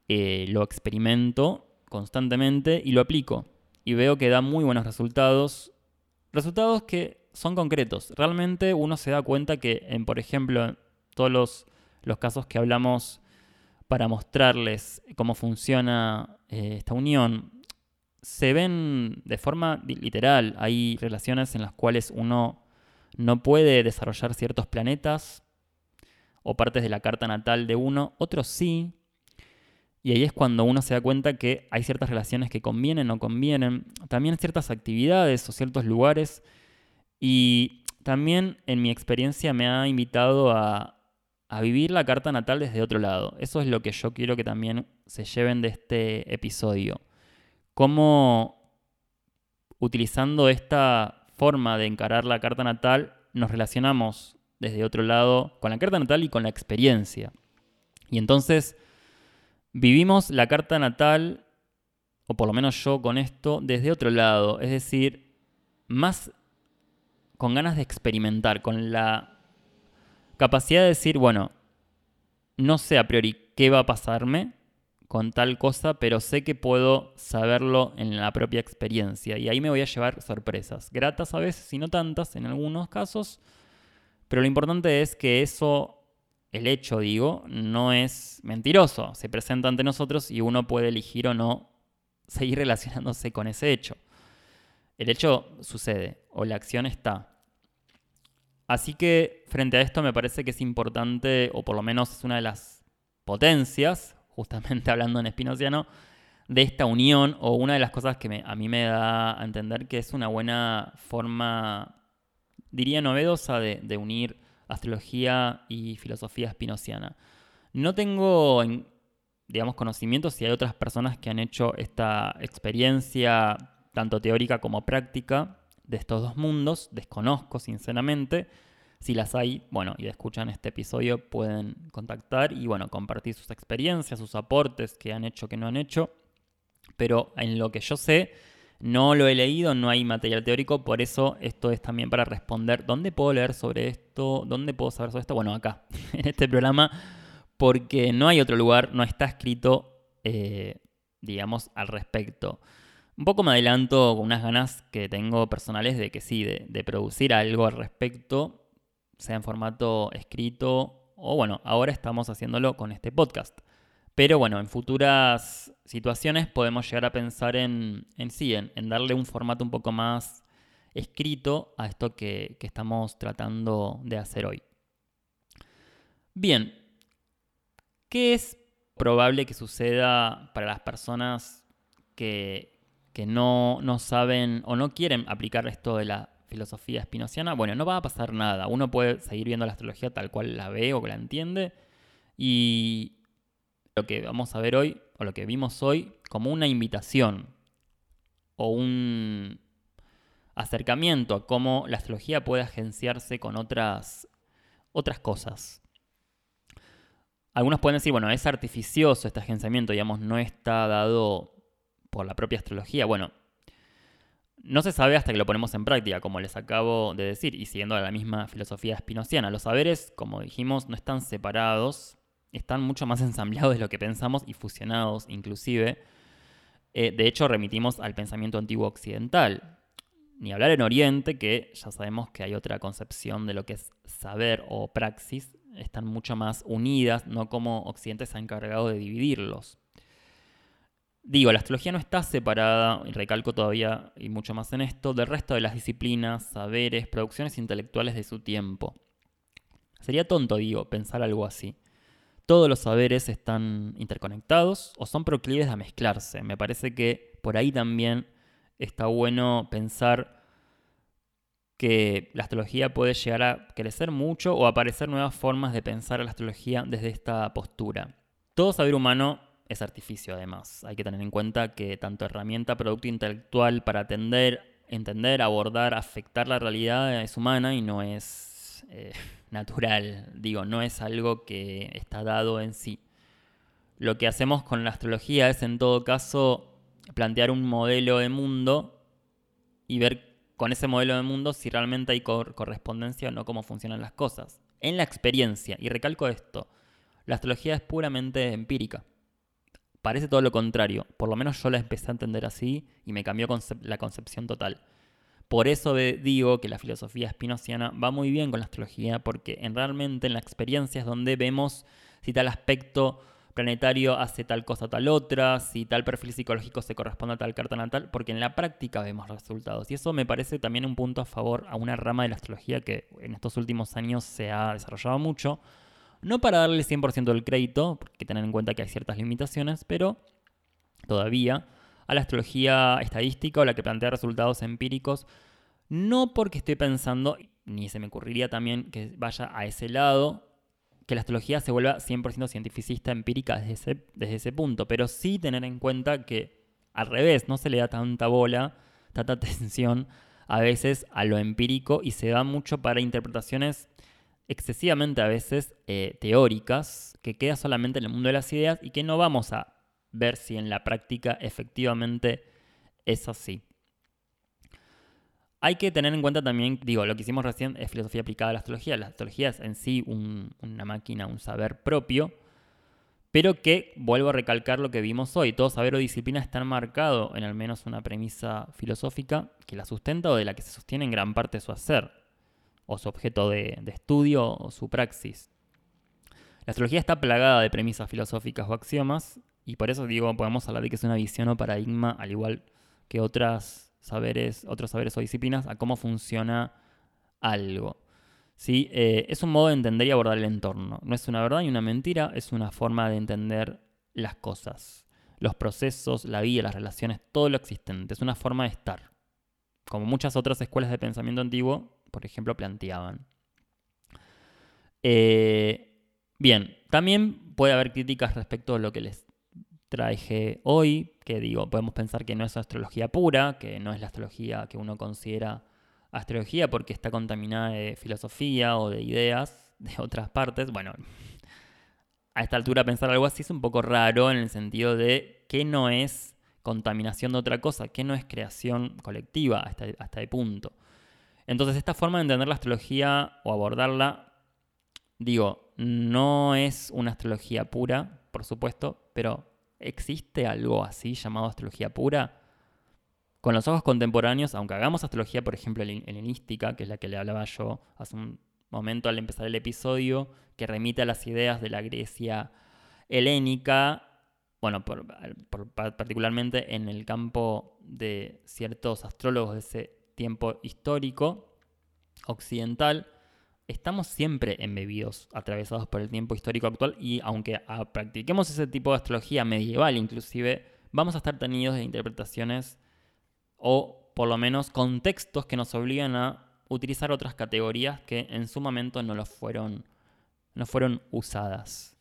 eh, lo experimento constantemente y lo aplico. Y veo que da muy buenos resultados. Resultados que son concretos. Realmente uno se da cuenta que, en, por ejemplo, todos los, los casos que hablamos para mostrarles cómo funciona eh, esta unión, se ven de forma literal. Hay relaciones en las cuales uno no puede desarrollar ciertos planetas o partes de la carta natal de uno, otros sí. Y ahí es cuando uno se da cuenta que hay ciertas relaciones que convienen, o no convienen. También ciertas actividades o ciertos lugares. Y también en mi experiencia me ha invitado a, a vivir la carta natal desde otro lado. Eso es lo que yo quiero que también se lleven de este episodio. Cómo utilizando esta forma de encarar la carta natal nos relacionamos desde otro lado con la carta natal y con la experiencia. Y entonces vivimos la carta natal, o por lo menos yo con esto, desde otro lado. Es decir, más con ganas de experimentar, con la capacidad de decir, bueno, no sé a priori qué va a pasarme con tal cosa, pero sé que puedo saberlo en la propia experiencia. Y ahí me voy a llevar sorpresas, gratas a veces y no tantas en algunos casos, pero lo importante es que eso, el hecho digo, no es mentiroso, se presenta ante nosotros y uno puede elegir o no seguir relacionándose con ese hecho. El hecho sucede o la acción está. Así que frente a esto me parece que es importante, o por lo menos es una de las potencias, justamente hablando en espinociano, de esta unión, o una de las cosas que a mí me da a entender que es una buena forma, diría novedosa, de, unir astrología y filosofía espinociana. No tengo, digamos, conocimiento si hay otras personas que han hecho esta experiencia, tanto teórica como práctica, de estos dos mundos, desconozco sinceramente. Si las hay, bueno, y escuchan este episodio, pueden contactar y, bueno, compartir sus experiencias, sus aportes, que han hecho, que no han hecho. Pero en lo que yo sé, no lo he leído, no hay material teórico, por eso esto es también para responder, ¿dónde puedo leer sobre esto? ¿Dónde puedo saber sobre esto? Bueno, acá, en este programa, porque no hay otro lugar, no está escrito, eh, digamos, al respecto. Un poco me adelanto con unas ganas que tengo personales de que sí, de, producir algo al respecto, sea en formato escrito o bueno, ahora estamos haciéndolo con este podcast. Pero bueno, en futuras situaciones podemos llegar a pensar en, en sí, en, darle un formato un poco más escrito a esto que, que estamos tratando de hacer hoy. Bien, ¿qué es probable que suceda para las personas que, que no, no saben o no quieren aplicar esto de la filosofía espinociana, bueno, no va a pasar nada. Uno puede seguir viendo la astrología tal cual la ve o la entiende. Y lo que vamos a ver hoy, o lo que vimos hoy, como una invitación o un acercamiento a cómo la astrología puede agenciarse con otras, otras cosas. Algunos pueden decir, bueno, es artificioso este agenciamiento, digamos, no está dado por la propia astrología. Bueno, no se sabe hasta que lo ponemos en práctica, como les acabo de decir, y siguiendo la misma filosofía espinociana. Los saberes, como dijimos, no están separados, están mucho más ensamblados de lo que pensamos y fusionados inclusive. Eh, de hecho, remitimos al pensamiento antiguo occidental. Ni hablar en Oriente, que ya sabemos que hay otra concepción de lo que es saber o praxis, están mucho más unidas, no como Occidente se ha encargado de dividirlos. Digo, la astrología no está separada, y recalco todavía y mucho más en esto, del resto de las disciplinas, saberes, producciones intelectuales de su tiempo. Sería tonto, digo, pensar algo así. Todos los saberes están interconectados o son proclives a mezclarse. Me parece que por ahí también está bueno pensar que la astrología puede llegar a crecer mucho o aparecer nuevas formas de pensar a la astrología desde esta postura. Todo saber humano es artificio además. Hay que tener en cuenta que tanto herramienta, producto intelectual para atender, entender, abordar, afectar la realidad es humana y no es eh, natural. Digo, no es algo que está dado en sí. lo que hacemos con la astrología es en todo caso plantear un modelo de mundo y ver con ese modelo de mundo si realmente hay correspondencia o no cómo funcionan las cosas. En la experiencia, y recalco esto, la astrología es puramente empírica. Parece todo lo contrario, por lo menos yo la empecé a entender así y me cambió la concepción total. Por eso digo que la filosofía espinociana va muy bien con la astrología, porque en realmente en la experiencia es donde vemos si tal aspecto planetario hace tal cosa tal otra, si tal perfil psicológico se corresponde a tal carta natal, porque en la práctica vemos resultados. Y eso me parece también un punto a favor a una rama de la astrología que en estos últimos años se ha desarrollado mucho. No para darle 100% del crédito, porque tener en cuenta que hay ciertas limitaciones, pero todavía a la astrología estadística o la que plantea resultados empíricos, no porque estoy pensando, ni se me ocurriría también que vaya a ese lado, que la astrología se vuelva 100% cientificista empírica desde ese, desde ese punto, pero sí tener en cuenta que al revés, no se le da tanta bola, tanta atención a veces a lo empírico y se da mucho para interpretaciones excesivamente a veces eh, teóricas, que queda solamente en el mundo de las ideas y que no vamos a ver si en la práctica efectivamente es así. Hay que tener en cuenta también, digo, lo que hicimos recién es filosofía aplicada a la astrología. La astrología es en sí una máquina, un saber propio, pero que, vuelvo a recalcar lo que vimos hoy, todo saber o disciplina está marcado en al menos una premisa filosófica que la sustenta o de la que se sostiene en gran parte su hacer, o su objeto de, estudio o su praxis. La astrología está plagada de premisas filosóficas o axiomas, y por eso digo, podemos hablar de que es una visión o paradigma, al igual que otras saberes, otros saberes o disciplinas a cómo funciona algo. ¿Sí? Eh, es un modo de entender y abordar el entorno. No es una verdad ni una mentira, es una forma de entender las cosas, los procesos, la vida, las relaciones, todo lo existente. Es una forma de estar. Como muchas otras escuelas de pensamiento antiguo, por ejemplo, planteaban. Eh, bien, también puede haber críticas respecto a lo que les traje hoy, que digo, podemos pensar que no es astrología pura, que no es la astrología que uno considera astrología porque está contaminada de filosofía o de ideas de otras partes. Bueno, a esta altura pensar algo así es un poco raro en el sentido de que no es contaminación de otra cosa, que no es creación colectiva hasta, hasta el punto. Entonces esta forma de entender la astrología o abordarla, digo, no es una astrología pura, por supuesto, pero ¿Existe algo así llamado astrología pura? Con los ojos contemporáneos, aunque hagamos astrología, por ejemplo, helenística, que es la que le hablaba yo hace un momento al empezar el episodio, que remite a las ideas de la Grecia helénica, bueno, particularmente en el campo de ciertos astrólogos de ese tiempo histórico occidental, estamos siempre embebidos, atravesados por el tiempo histórico actual y aunque practiquemos ese tipo de astrología medieval inclusive, vamos a estar tenidos de interpretaciones o por lo menos contextos que nos obligan a utilizar otras categorías que en su momento no, lo fueron, no fueron usadas.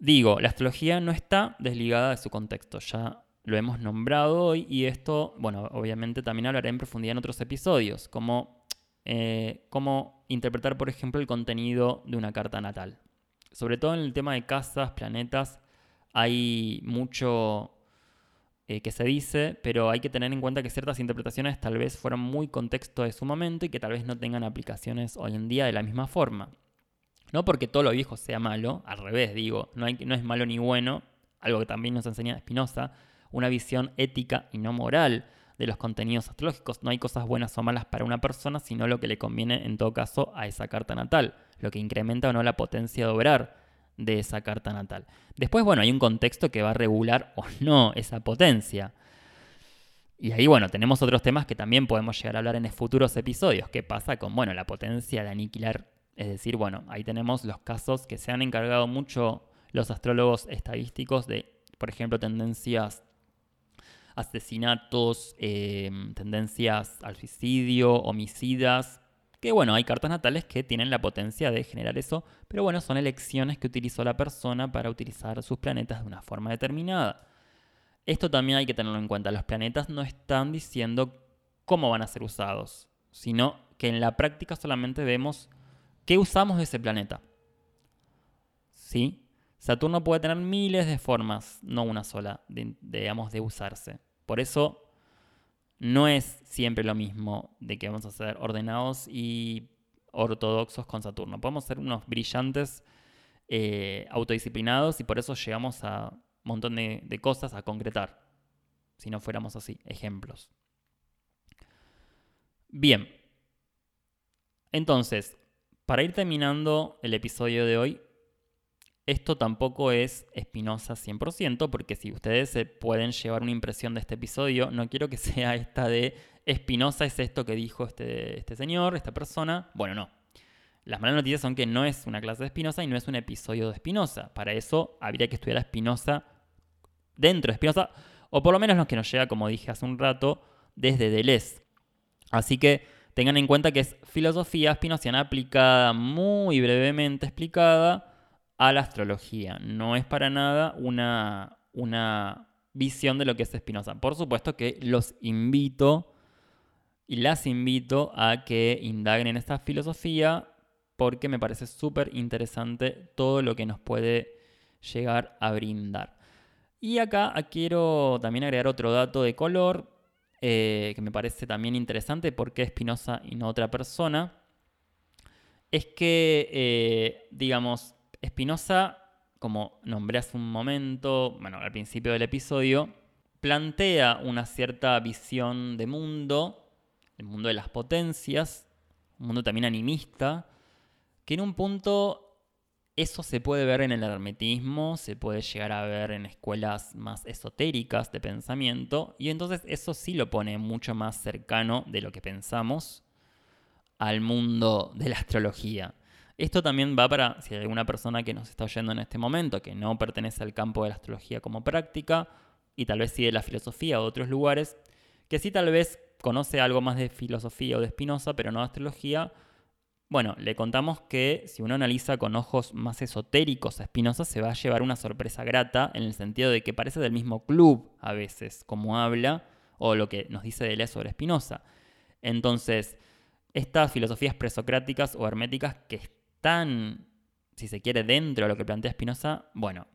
Digo, la astrología no está desligada de su contexto, ya lo hemos nombrado hoy y esto, bueno, obviamente también hablaré en profundidad en otros episodios, como eh, cómo interpretar, por ejemplo, el contenido de una carta natal. Sobre todo en el tema de casas, planetas, hay mucho eh, que se dice, pero hay que tener en cuenta que ciertas interpretaciones tal vez fueron muy contexto de su momento y que tal vez no tengan aplicaciones hoy en día de la misma forma. No porque todo lo viejo sea malo, al revés, digo, no, no es malo ni bueno, algo que también nos enseña Spinoza, una visión ética y no moral de los contenidos astrológicos. No hay cosas buenas o malas para una persona, sino lo que le conviene en todo caso a esa carta natal, lo que incrementa o no la potencia de obrar de esa carta natal. Después, bueno, hay un contexto que va a regular o no esa potencia. Y ahí, bueno, tenemos otros temas que también podemos llegar a hablar en futuros episodios. ¿Qué pasa con, bueno, la potencia de aniquilar? Es decir, bueno, ahí tenemos los casos que se han encargado mucho los astrólogos estadísticos de, por ejemplo, tendencias asesinatos, em, tendencias al suicidio, homicidas, que bueno, hay cartas natales que tienen la potencia de generar eso, pero bueno, son elecciones que utilizó la persona para utilizar sus planetas de una forma determinada. Esto también hay que tenerlo en cuenta, los planetas no están diciendo cómo van a ser usados, sino que en la práctica solamente vemos qué usamos de ese planeta. ¿Sí? Saturno puede tener miles de formas, no una sola, digamos, de usarse. Por eso no es siempre lo mismo de que vamos a ser ordenados y ortodoxos con Saturno. Podemos ser unos brillantes eh, autodisciplinados y por eso llegamos a un montón de cosas a concretar. Si no fuéramos así, ejemplos. Bien. Entonces, para ir terminando el episodio de hoy, esto tampoco es Espinosa 100%, porque si ustedes se pueden llevar una impresión de este episodio, no quiero que sea esta de Espinosa es esto que dijo este, este señor, esta persona. Bueno, no. Las malas noticias son que no es una clase de Espinosa y no es un episodio de Espinosa. Para eso habría que estudiar a Espinosa dentro de Espinosa, o por lo menos lo que nos llega, como dije hace un rato, desde Deleuze. Así que tengan en cuenta que es filosofía espinociana aplicada, muy brevemente explicada, a la astrología. No es para nada una, una visión de lo que es Spinoza. Por supuesto que los invito y las invito a que indaguen en esta filosofía porque me parece súper interesante todo lo que nos puede llegar a brindar. Y acá quiero también agregar otro dato de color eh, que me parece también interesante porque Spinoza y no otra persona. Es que, eh, digamos, Spinoza, como nombré hace un momento, bueno, al principio del episodio, plantea una cierta visión de mundo, el mundo de las potencias, un mundo también animista, que en un punto eso se puede ver en el hermetismo, se puede llegar a ver en escuelas más esotéricas de pensamiento, y entonces eso sí lo pone mucho más cercano de lo que pensamos al mundo de la astrología. Esto también va para si hay alguna persona que nos está oyendo en este momento, que no pertenece al campo de la astrología como práctica, y tal vez sigue la filosofía o otros lugares, que sí tal vez conoce algo más de filosofía o de Spinoza, pero no de astrología. Bueno, le contamos que si uno analiza con ojos más esotéricos a Spinoza, se va a llevar una sorpresa grata en el sentido de que parece del mismo club a veces, como habla, o lo que nos dice Deleuze sobre Spinoza. Entonces, estas filosofías presocráticas o herméticas que tan, si se quiere, dentro de lo que plantea Spinoza, bueno,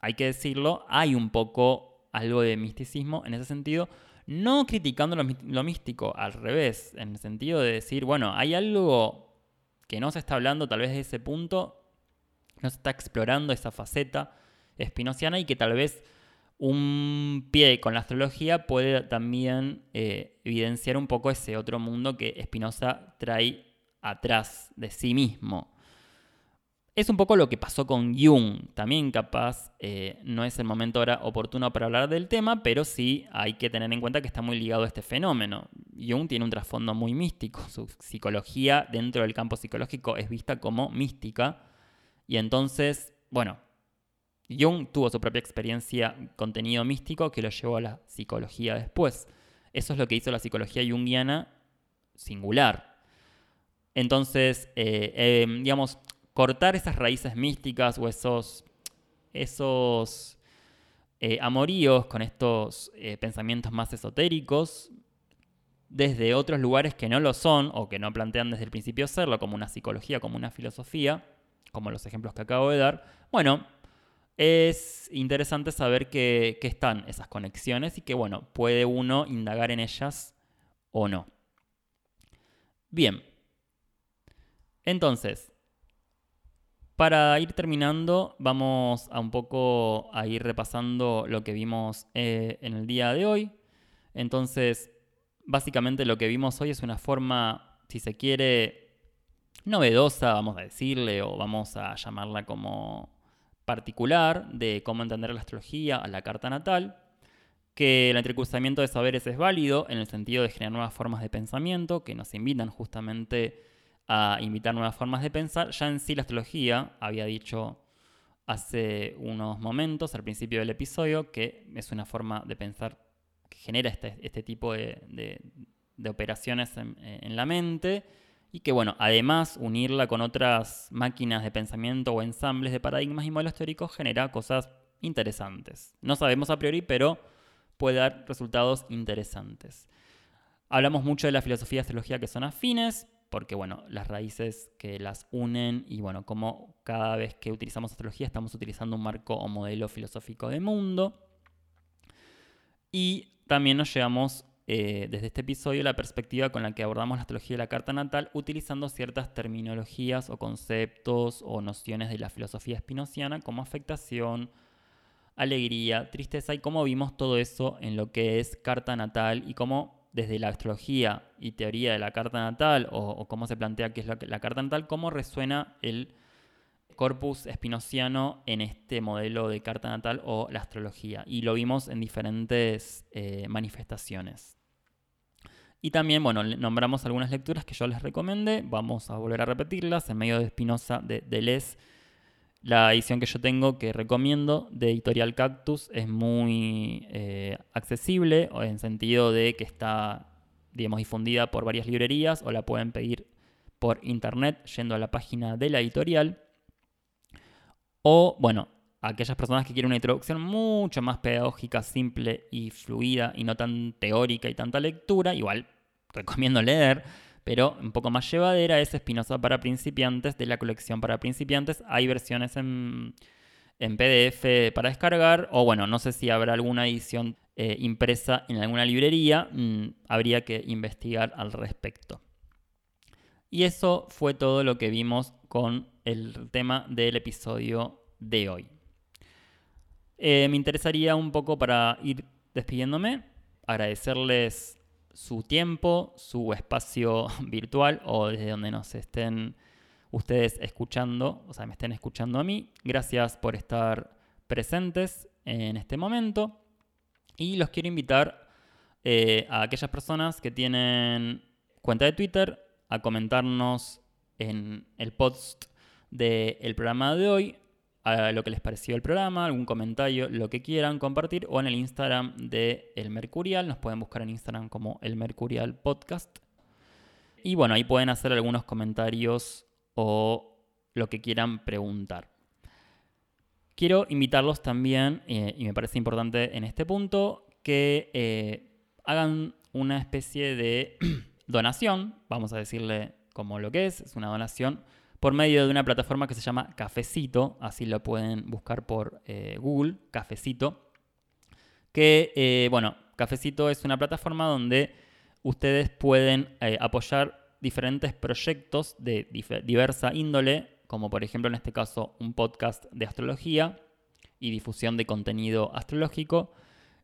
hay que decirlo, hay un poco algo de misticismo en ese sentido, no criticando lo, místico, al revés, en el sentido de decir, bueno, hay algo que no se está hablando tal vez de ese punto, no se está explorando esa faceta espinociana y que tal vez un pie con la astrología puede también eh, evidenciar un poco ese otro mundo que Spinoza trae atrás de sí mismo. Es un poco lo que pasó con Jung. También capaz eh, no es el momento ahora oportuno para hablar del tema, pero sí hay que tener en cuenta que está muy ligado a este fenómeno. Jung tiene un trasfondo muy místico. Su psicología dentro del campo psicológico es vista como mística. Y entonces, bueno, Jung tuvo su propia experiencia, contenido místico, que lo llevó a la psicología después. Eso es lo que hizo la psicología junguiana singular. Entonces, eh, em, digamos, cortar esas raíces místicas o esos, esos eh, amoríos con estos eh, pensamientos más esotéricos desde otros lugares que no lo son o que no plantean desde el principio serlo, como una psicología, como una filosofía, como los ejemplos que acabo de dar, bueno, es interesante saber que, que están esas conexiones y que, bueno, puede uno indagar en ellas o no. Bien, entonces, para ir terminando, vamos a un poco a ir repasando lo que vimos eh, en el día de hoy. Entonces, básicamente lo que vimos hoy es una forma, si se quiere, novedosa, vamos a decirle, o vamos a llamarla como particular, de cómo entender la astrología a la carta natal, que el entrecruzamiento de saberes es válido en el sentido de generar nuevas formas de pensamiento que nos invitan justamente a invitar nuevas formas de pensar. Ya en sí la astrología había dicho hace unos momentos, al principio del episodio, que es una forma de pensar que genera este, este tipo de, operaciones en, la mente y que, bueno, además unirla con otras máquinas de pensamiento o ensambles de paradigmas y modelos teóricos genera cosas interesantes. No sabemos a priori, pero puede dar resultados interesantes. Hablamos mucho de la filosofía y astrología que son afines, porque bueno, las raíces que las unen y bueno, como cada vez que utilizamos astrología estamos utilizando un marco o modelo filosófico de mundo. Y también nos llevamos eh, desde este episodio la perspectiva con la que abordamos la astrología de la carta natal utilizando ciertas terminologías o conceptos o nociones de la filosofía espinociana como afectación, alegría, tristeza y cómo vimos todo eso en lo que es carta natal y cómo desde la astrología y teoría de la carta natal o, cómo se plantea qué es la, carta natal, cómo resuena el corpus espinociano en este modelo de carta natal o la astrología. Y lo vimos en diferentes eh, manifestaciones. Y también, bueno, nombramos algunas lecturas que yo les recomendé. Vamos a volver a repetirlas. En medio de Espinosa de Deleuze la edición que yo tengo, que recomiendo, de Editorial Cactus, es muy eh, accesible, en sentido de que está, digamos, difundida por varias librerías o la pueden pedir por internet yendo a la página de la editorial. O, bueno, aquellas personas que quieren una introducción mucho más pedagógica, simple y fluida y no tan teórica y tanta lectura, igual recomiendo leer pero un poco más llevadera es Espinosa para principiantes de la colección para principiantes. Hay versiones en, PDF para descargar o bueno, no sé si habrá alguna edición eh, impresa en alguna librería, mm, habría que investigar al respecto. Y eso fue todo lo que vimos con el tema del episodio de hoy. Eh, me interesaría un poco para ir despidiéndome, agradecerles su tiempo, su espacio virtual o desde donde nos estén ustedes escuchando, o sea, me estén escuchando a mí. Gracias por estar presentes en este momento. Y los quiero invitar eh, a aquellas personas que tienen cuenta de Twitter a comentarnos en el post del programa de hoy lo que les pareció el programa, algún comentario, lo que quieran compartir, o en el Instagram de El Mercurial. Nos pueden buscar en Instagram como El Mercurial Podcast. Y bueno, ahí pueden hacer algunos comentarios o lo que quieran preguntar. Quiero invitarlos también, eh, y me parece importante en este punto, que eh, hagan una especie de donación, vamos a decirle como lo que es, es una donación por medio de una plataforma que se llama Cafecito, así lo pueden buscar por eh, Google, Cafecito, que, eh, bueno, Cafecito es una plataforma donde ustedes pueden eh, apoyar diferentes proyectos de diversa índole, como por ejemplo en este caso un podcast de astrología y difusión de contenido astrológico.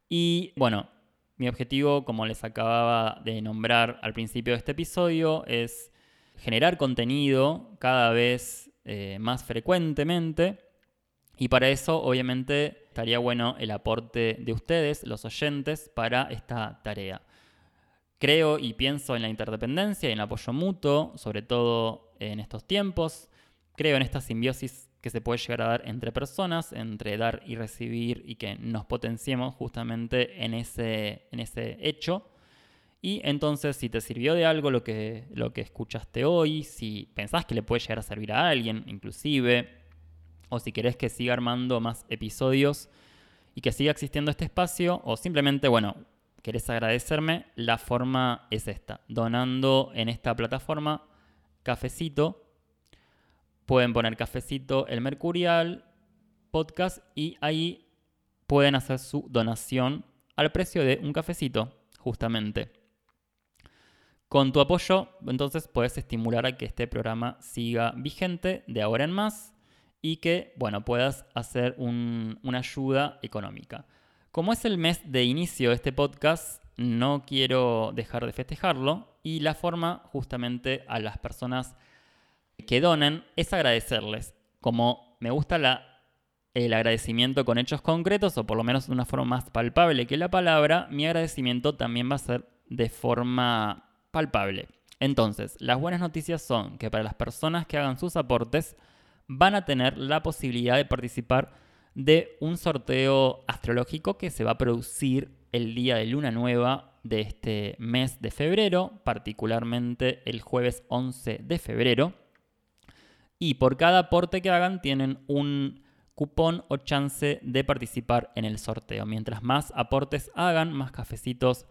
Y bueno, mi objetivo, como les acababa de nombrar al principio de este episodio, es generar contenido cada vez eh, más frecuentemente. Y para eso, obviamente, estaría bueno el aporte de ustedes, los oyentes, para esta tarea. Creo y pienso en la interdependencia y en el apoyo mutuo, sobre todo en estos tiempos. Creo en esta simbiosis que se puede llegar a dar entre personas, entre dar y recibir y que nos potenciemos justamente en ese, en ese hecho. Y entonces, si te sirvió de algo lo que, lo que escuchaste hoy, si pensás que le puede llegar a servir a alguien, inclusive, o si querés que siga armando más episodios y que siga existiendo este espacio, o simplemente, bueno, querés agradecerme, la forma es esta, donando en esta plataforma cafecito. Pueden poner cafecito el Mercurial podcast y ahí pueden hacer su donación al precio de un cafecito, justamente. Con tu apoyo, entonces puedes estimular a que este programa siga vigente de ahora en más y que, bueno, puedas hacer una ayuda económica. Como es el mes de inicio de este podcast, no quiero dejar de festejarlo y la forma justamente a las personas que donen es agradecerles. Como me gusta la, el agradecimiento con hechos concretos o por lo menos de una forma más palpable que la palabra, mi agradecimiento también va a ser de forma palpable. Entonces, las buenas noticias son que para las personas que hagan sus aportes van a tener la posibilidad de participar de un sorteo astrológico que se va a producir el día de luna nueva de este mes de febrero, particularmente el jueves 11 de febrero. Y por cada aporte que hagan tienen un cupón o chance de participar en el sorteo. Mientras más aportes hagan, más cafecitos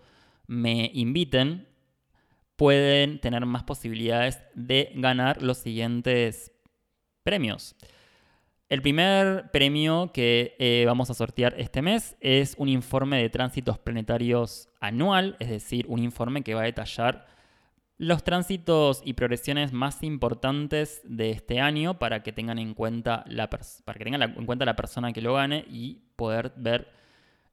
me inviten, pueden tener más posibilidades de ganar los siguientes premios. El primer premio que eh, vamos a sortear este mes es un informe de tránsitos planetarios anual, es decir, un informe que va a detallar los tránsitos y progresiones más importantes de este año para que tengan en cuenta la, para que tengan en cuenta la persona que lo gane y poder ver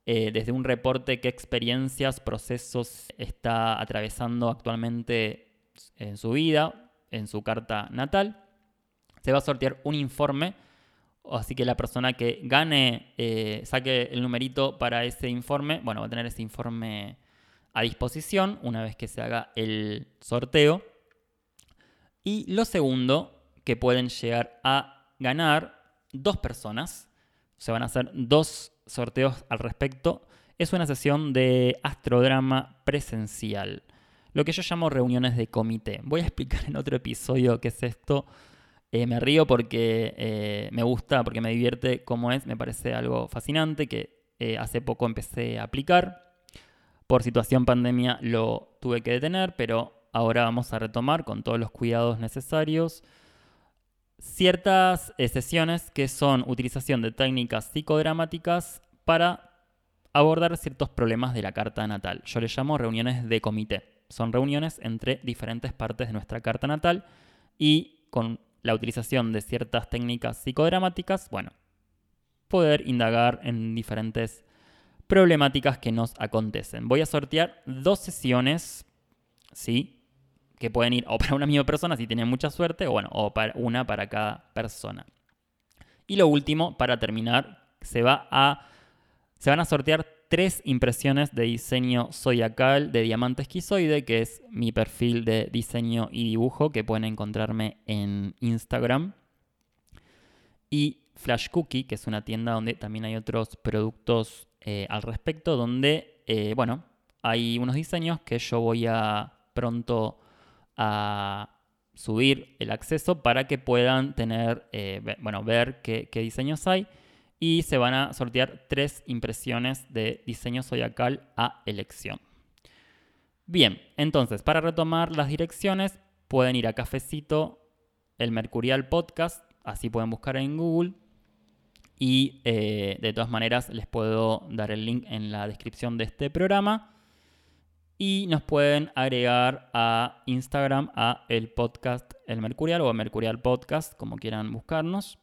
eh, desde un reporte qué experiencias, procesos está atravesando actualmente en su vida, en su carta natal. Se va a sortear un informe, así que la persona que gane, eh, saque el numerito para ese informe, bueno, va a tener ese informe a disposición una vez que se haga el sorteo. Y lo segundo, que pueden llegar a ganar dos personas. Se van a hacer dos sorteos al respecto. Es una sesión de astrodrama presencial. Lo que yo llamo reuniones de comité. Voy a explicar en otro episodio qué es esto. Eh, me río porque eh, me gusta, porque me divierte cómo es. Me parece algo fascinante que eh, hace poco empecé a aplicar. Por situación pandemia lo tuve que detener, pero ahora vamos a retomar con todos los cuidados necesarios ciertas sesiones que son utilización de técnicas psicodramáticas para abordar ciertos problemas de la carta natal. Yo le llamo reuniones de comité. Son reuniones entre diferentes partes de nuestra carta natal y con la utilización de ciertas técnicas psicodramáticas, bueno, poder indagar en diferentes problemáticas que nos acontecen. Voy a sortear dos sesiones, ¿sí? Que pueden ir o para una misma persona si tienen mucha suerte, o bueno, o para una para cada persona. Y lo último, para terminar, se va a se van a sortear tres impresiones de diseño zodiacal de diamante esquizoide, que es mi perfil de diseño y dibujo que pueden encontrarme en Instagram. Y Flash Cookie, que es una tienda donde también hay otros productos eh, al respecto, donde, eh, bueno, hay unos diseños que yo voy a pronto a subir el acceso para que puedan tener, eh, bueno, ver qué, diseños hay y se van a sortear tres impresiones de diseño zodiacal a elección. Bien, entonces, para retomar las direcciones, pueden ir a Cafecito, el Mercurial Podcast, así pueden buscar en Google, y eh, de todas maneras les puedo dar el link en la descripción de este programa. Y nos pueden agregar a Instagram a el podcast El Mercurial o a Mercurial Podcast, como quieran buscarnos.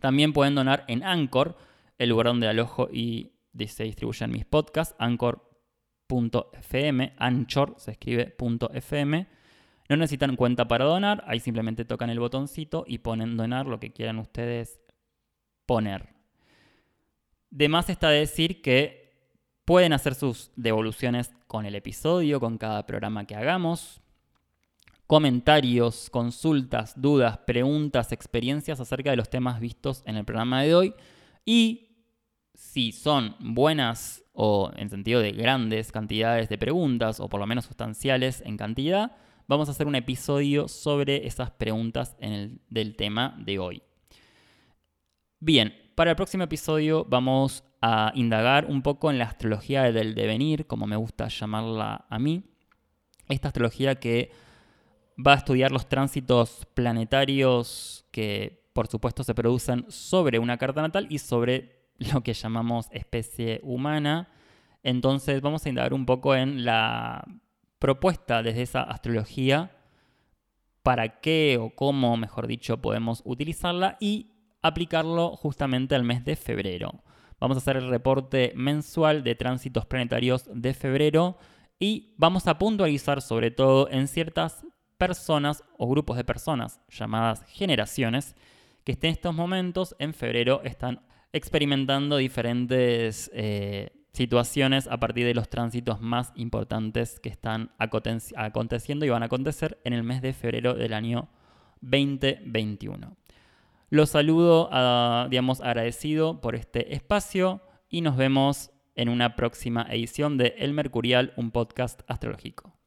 También pueden donar en Anchor, el lugar donde alojo y se distribuyen mis podcasts, anchor.fm, anchor se escribe .fm. No necesitan cuenta para donar, ahí simplemente tocan el botoncito y ponen donar lo que quieran ustedes poner. De más está decir que pueden hacer sus devoluciones con el episodio, con cada programa que hagamos. Comentarios, consultas, dudas, preguntas, experiencias acerca de los temas vistos en el programa de hoy. Y si son buenas o en sentido de grandes cantidades de preguntas o por lo menos sustanciales en cantidad, vamos a hacer un episodio sobre esas preguntas del tema de hoy. Bien, para el próximo episodio vamos a indagar un poco en la astrología del devenir, como me gusta llamarla a mí. Esta astrología que va a estudiar los tránsitos planetarios que por supuesto se producen sobre una carta natal y sobre lo que llamamos especie humana. Entonces vamos a indagar un poco en la propuesta desde esa astrología, para qué o cómo, mejor dicho, podemos utilizarla y aplicarlo justamente al mes de febrero. Vamos a hacer el reporte mensual de tránsitos planetarios de febrero y vamos a puntualizar sobre todo en ciertas personas o grupos de personas llamadas generaciones que en estos momentos en febrero están experimentando diferentes eh, situaciones a partir de los tránsitos más importantes que están aconteciendo y van a acontecer en el mes de febrero del año 2021. Los saludo, a, digamos, agradecido por este espacio y nos vemos en una próxima edición de El Mercurial, un podcast astrológico.